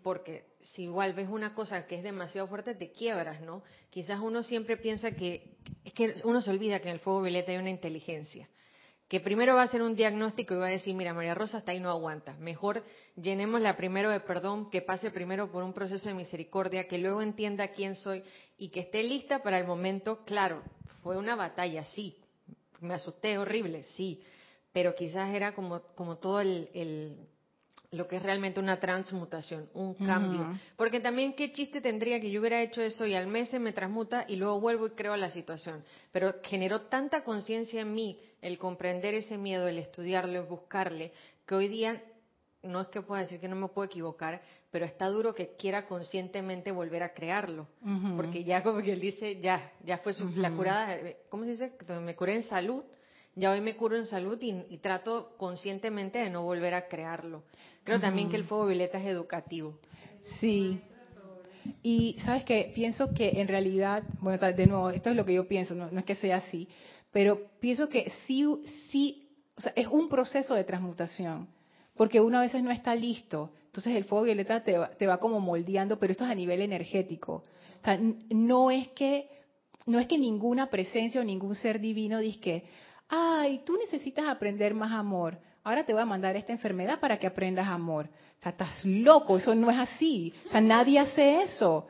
porque si igual ves una cosa que es demasiado fuerte te quiebras, ¿no? Quizás uno siempre piensa que es que uno se olvida que en el fuego violeta hay una inteligencia, que primero va a hacer un diagnóstico y va a decir, mira, María Rosa hasta ahí no aguanta, mejor llenémosla primero de perdón, que pase primero por un proceso de misericordia, que luego entienda quién soy y que esté lista para el momento, claro, fue una batalla, sí, me asusté horrible, sí, pero quizás era como, como todo el, lo que es realmente una transmutación, un cambio. Porque también qué chiste tendría que yo hubiera hecho eso y al mes se me transmuta y luego vuelvo y creo la situación. Pero generó tanta conciencia en mí el comprender ese miedo, el estudiarlo, el buscarle, que hoy día no es que pueda decir que no me puedo equivocar, pero está duro que quiera conscientemente volver a crearlo, porque ya como que él dice, ya, ya fue su, la curada, eh, ¿cómo se dice? Me curé en salud, ya hoy me curo en salud y, trato conscientemente de no volver a crearlo. Creo también que el fuego violeta es educativo. Sí. Y sabes que pienso que en realidad, bueno, de nuevo, esto es lo que yo pienso, no, no es que sea así, pero pienso que sí, sí, o sea, es un proceso de transmutación porque uno a veces no está listo. Entonces el fuego violeta te va, te va como moldeando, pero esto es a nivel energético. O sea, no es que no es que ninguna presencia o ningún ser divino dice ay, tú necesitas aprender más amor. Ahora te voy a mandar esta enfermedad para que aprendas amor. O sea, estás loco, eso no es así. O sea, nadie hace eso.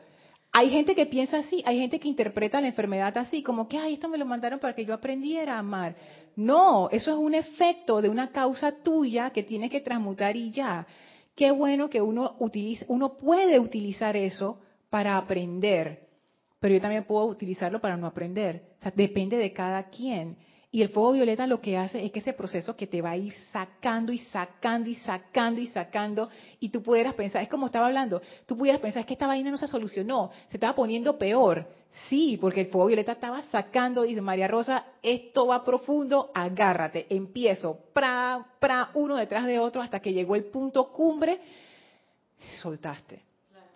Hay gente que piensa así, hay gente que interpreta la enfermedad así, como que, ay, esto me lo mandaron para que yo aprendiera a amar. No, eso es un efecto de una causa tuya que tienes que transmutar y ya. Qué bueno que uno utilice, uno puede utilizar eso para aprender, pero yo también puedo utilizarlo para no aprender. O sea, depende de cada quien. Y el fuego violeta lo que hace es que ese proceso que te va a ir sacando y sacando y sacando y sacando, y tú pudieras pensar, es como estaba hablando, tú pudieras pensar, es que esta vaina no se solucionó, se estaba poniendo peor. Sí, porque el fuego violeta estaba sacando, dice María Rosa, esto va profundo, agárrate, empiezo, pra, pra, uno detrás de otro hasta que llegó el punto cumbre, soltaste.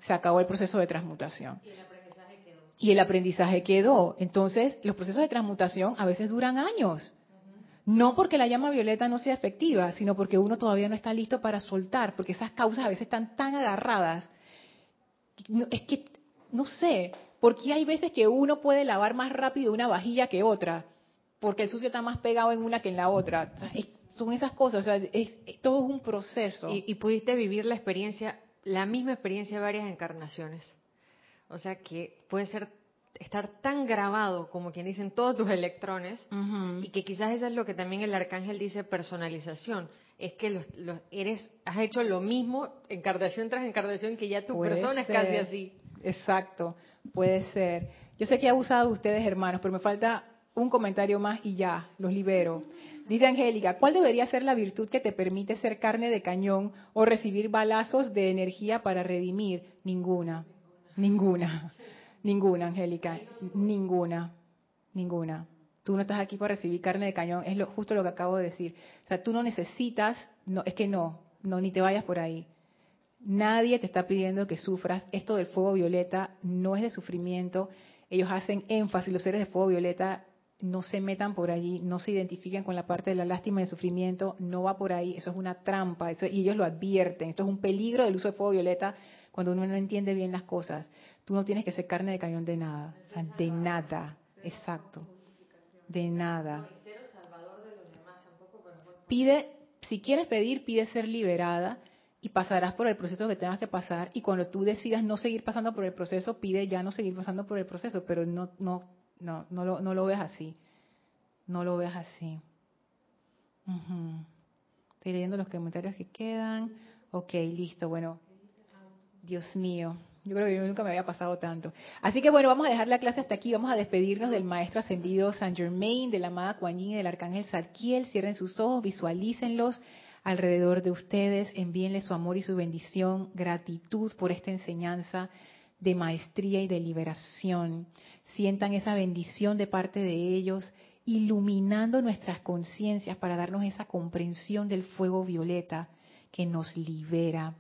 Se acabó el proceso de transmutación y el aprendizaje quedó. Entonces, los procesos de transmutación a veces duran años. No porque la llama violeta no sea efectiva, sino porque uno todavía no está listo para soltar, porque esas causas a veces están tan agarradas. Es que, no sé, porque hay veces que uno puede lavar más rápido una vajilla que otra, porque el sucio está más pegado en una que en la otra. son esas cosas, o sea, es, todo es un proceso. Y, y pudiste vivir la experiencia, la misma experiencia varias encarnaciones. O sea que puede ser estar tan grabado como quien dicen todos tus electrones y que quizás eso es lo que también el arcángel dice personalización. Es que los, eres has hecho lo mismo encarnación tras encarnación que ya tu persona es casi así. Exacto puede ser. Yo sé que he abusado de ustedes hermanos pero me falta un comentario más y ya los libero. Dice Angélica ¿cuál debería ser la virtud que te permite ser carne de cañón o recibir balazos de energía para redimir ninguna Ninguna, ninguna, Angélica, ninguna, ninguna. Tú no estás aquí para recibir carne de cañón, es lo, justo lo que acabo de decir. O sea, tú no necesitas, no, es que no, no, ni te vayas por ahí. Nadie te está pidiendo que sufras. Esto del fuego violeta no es de sufrimiento. Ellos hacen énfasis, los seres de fuego violeta no se metan por allí, no se identifiquen con la parte de la lástima y el sufrimiento, no va por ahí, eso es una trampa, eso, y ellos lo advierten, esto es un peligro del uso de fuego violeta cuando uno no entiende bien las cosas. Tú no tienes que ser carne de cañón de nada, o sea, de nada, exacto, de nada. Pide, si quieres pedir, pide ser liberada y pasarás por el proceso que tengas que pasar y cuando tú decidas no seguir pasando por el proceso, pide ya no seguir pasando por el proceso, pero no no no no lo, no lo veas así. No lo veas así. Estoy leyendo los comentarios que quedan. Ok, listo. Bueno, Dios mío, Yo creo que nunca me había pasado tanto. Así que bueno, vamos a dejar la clase hasta aquí. Vamos a despedirnos del maestro ascendido Saint Germain, de la amada Kuan y del arcángel Zadkiel. Cierren sus ojos, visualícenlos alrededor de ustedes. Envíenle su amor y su bendición, gratitud por esta enseñanza de maestría y de liberación. Sientan esa bendición de parte de ellos, iluminando nuestras conciencias para darnos esa comprensión del fuego violeta que nos libera.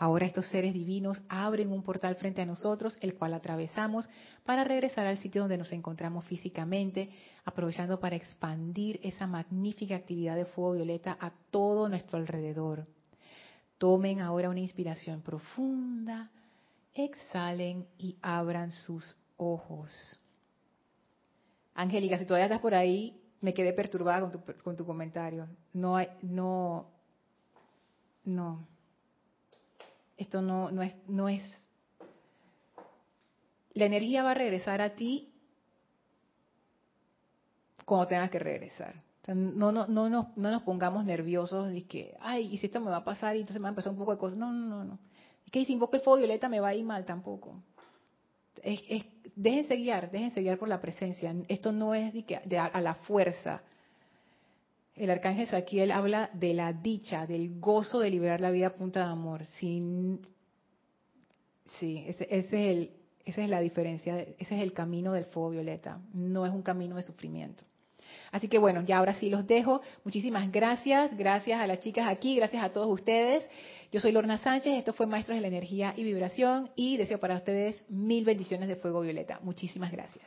Ahora estos seres divinos abren un portal frente a nosotros, el cual atravesamos para regresar al sitio donde nos encontramos físicamente, aprovechando para expandir esa magnífica actividad de fuego violeta a todo nuestro alrededor. Tomen ahora una inspiración profunda, exhalen y abran sus ojos. Angélica, si todavía estás por ahí, me quedé perturbada con tu, comentario. No hay, no, no. Esto no, no es, no es. La energía va a regresar a ti cuando tengas que regresar. no, no, no, nos, no nos pongamos nerviosos y que, ay, y si esto me va a pasar y entonces me va a empezar un poco de cosas. No, no, no, no. Es que si invoco el fuego violeta me va a ir mal tampoco. Es, es, déjense guiar, déjense guiar por la presencia. Esto no es de, de a, a, la fuerza. El arcángel Saquiel habla de la dicha, del gozo de liberar la vida a punta de amor. Sí, ese, ese es el, esa es la diferencia, ese es el camino del fuego violeta. No es un camino de sufrimiento. Así que bueno, ya ahora sí los dejo. Muchísimas gracias, gracias a las chicas aquí, gracias a todos ustedes. Yo soy Lorna Sánchez, esto fue Maestros de la Energía y Vibración y deseo para ustedes mil bendiciones de fuego violeta. Muchísimas gracias.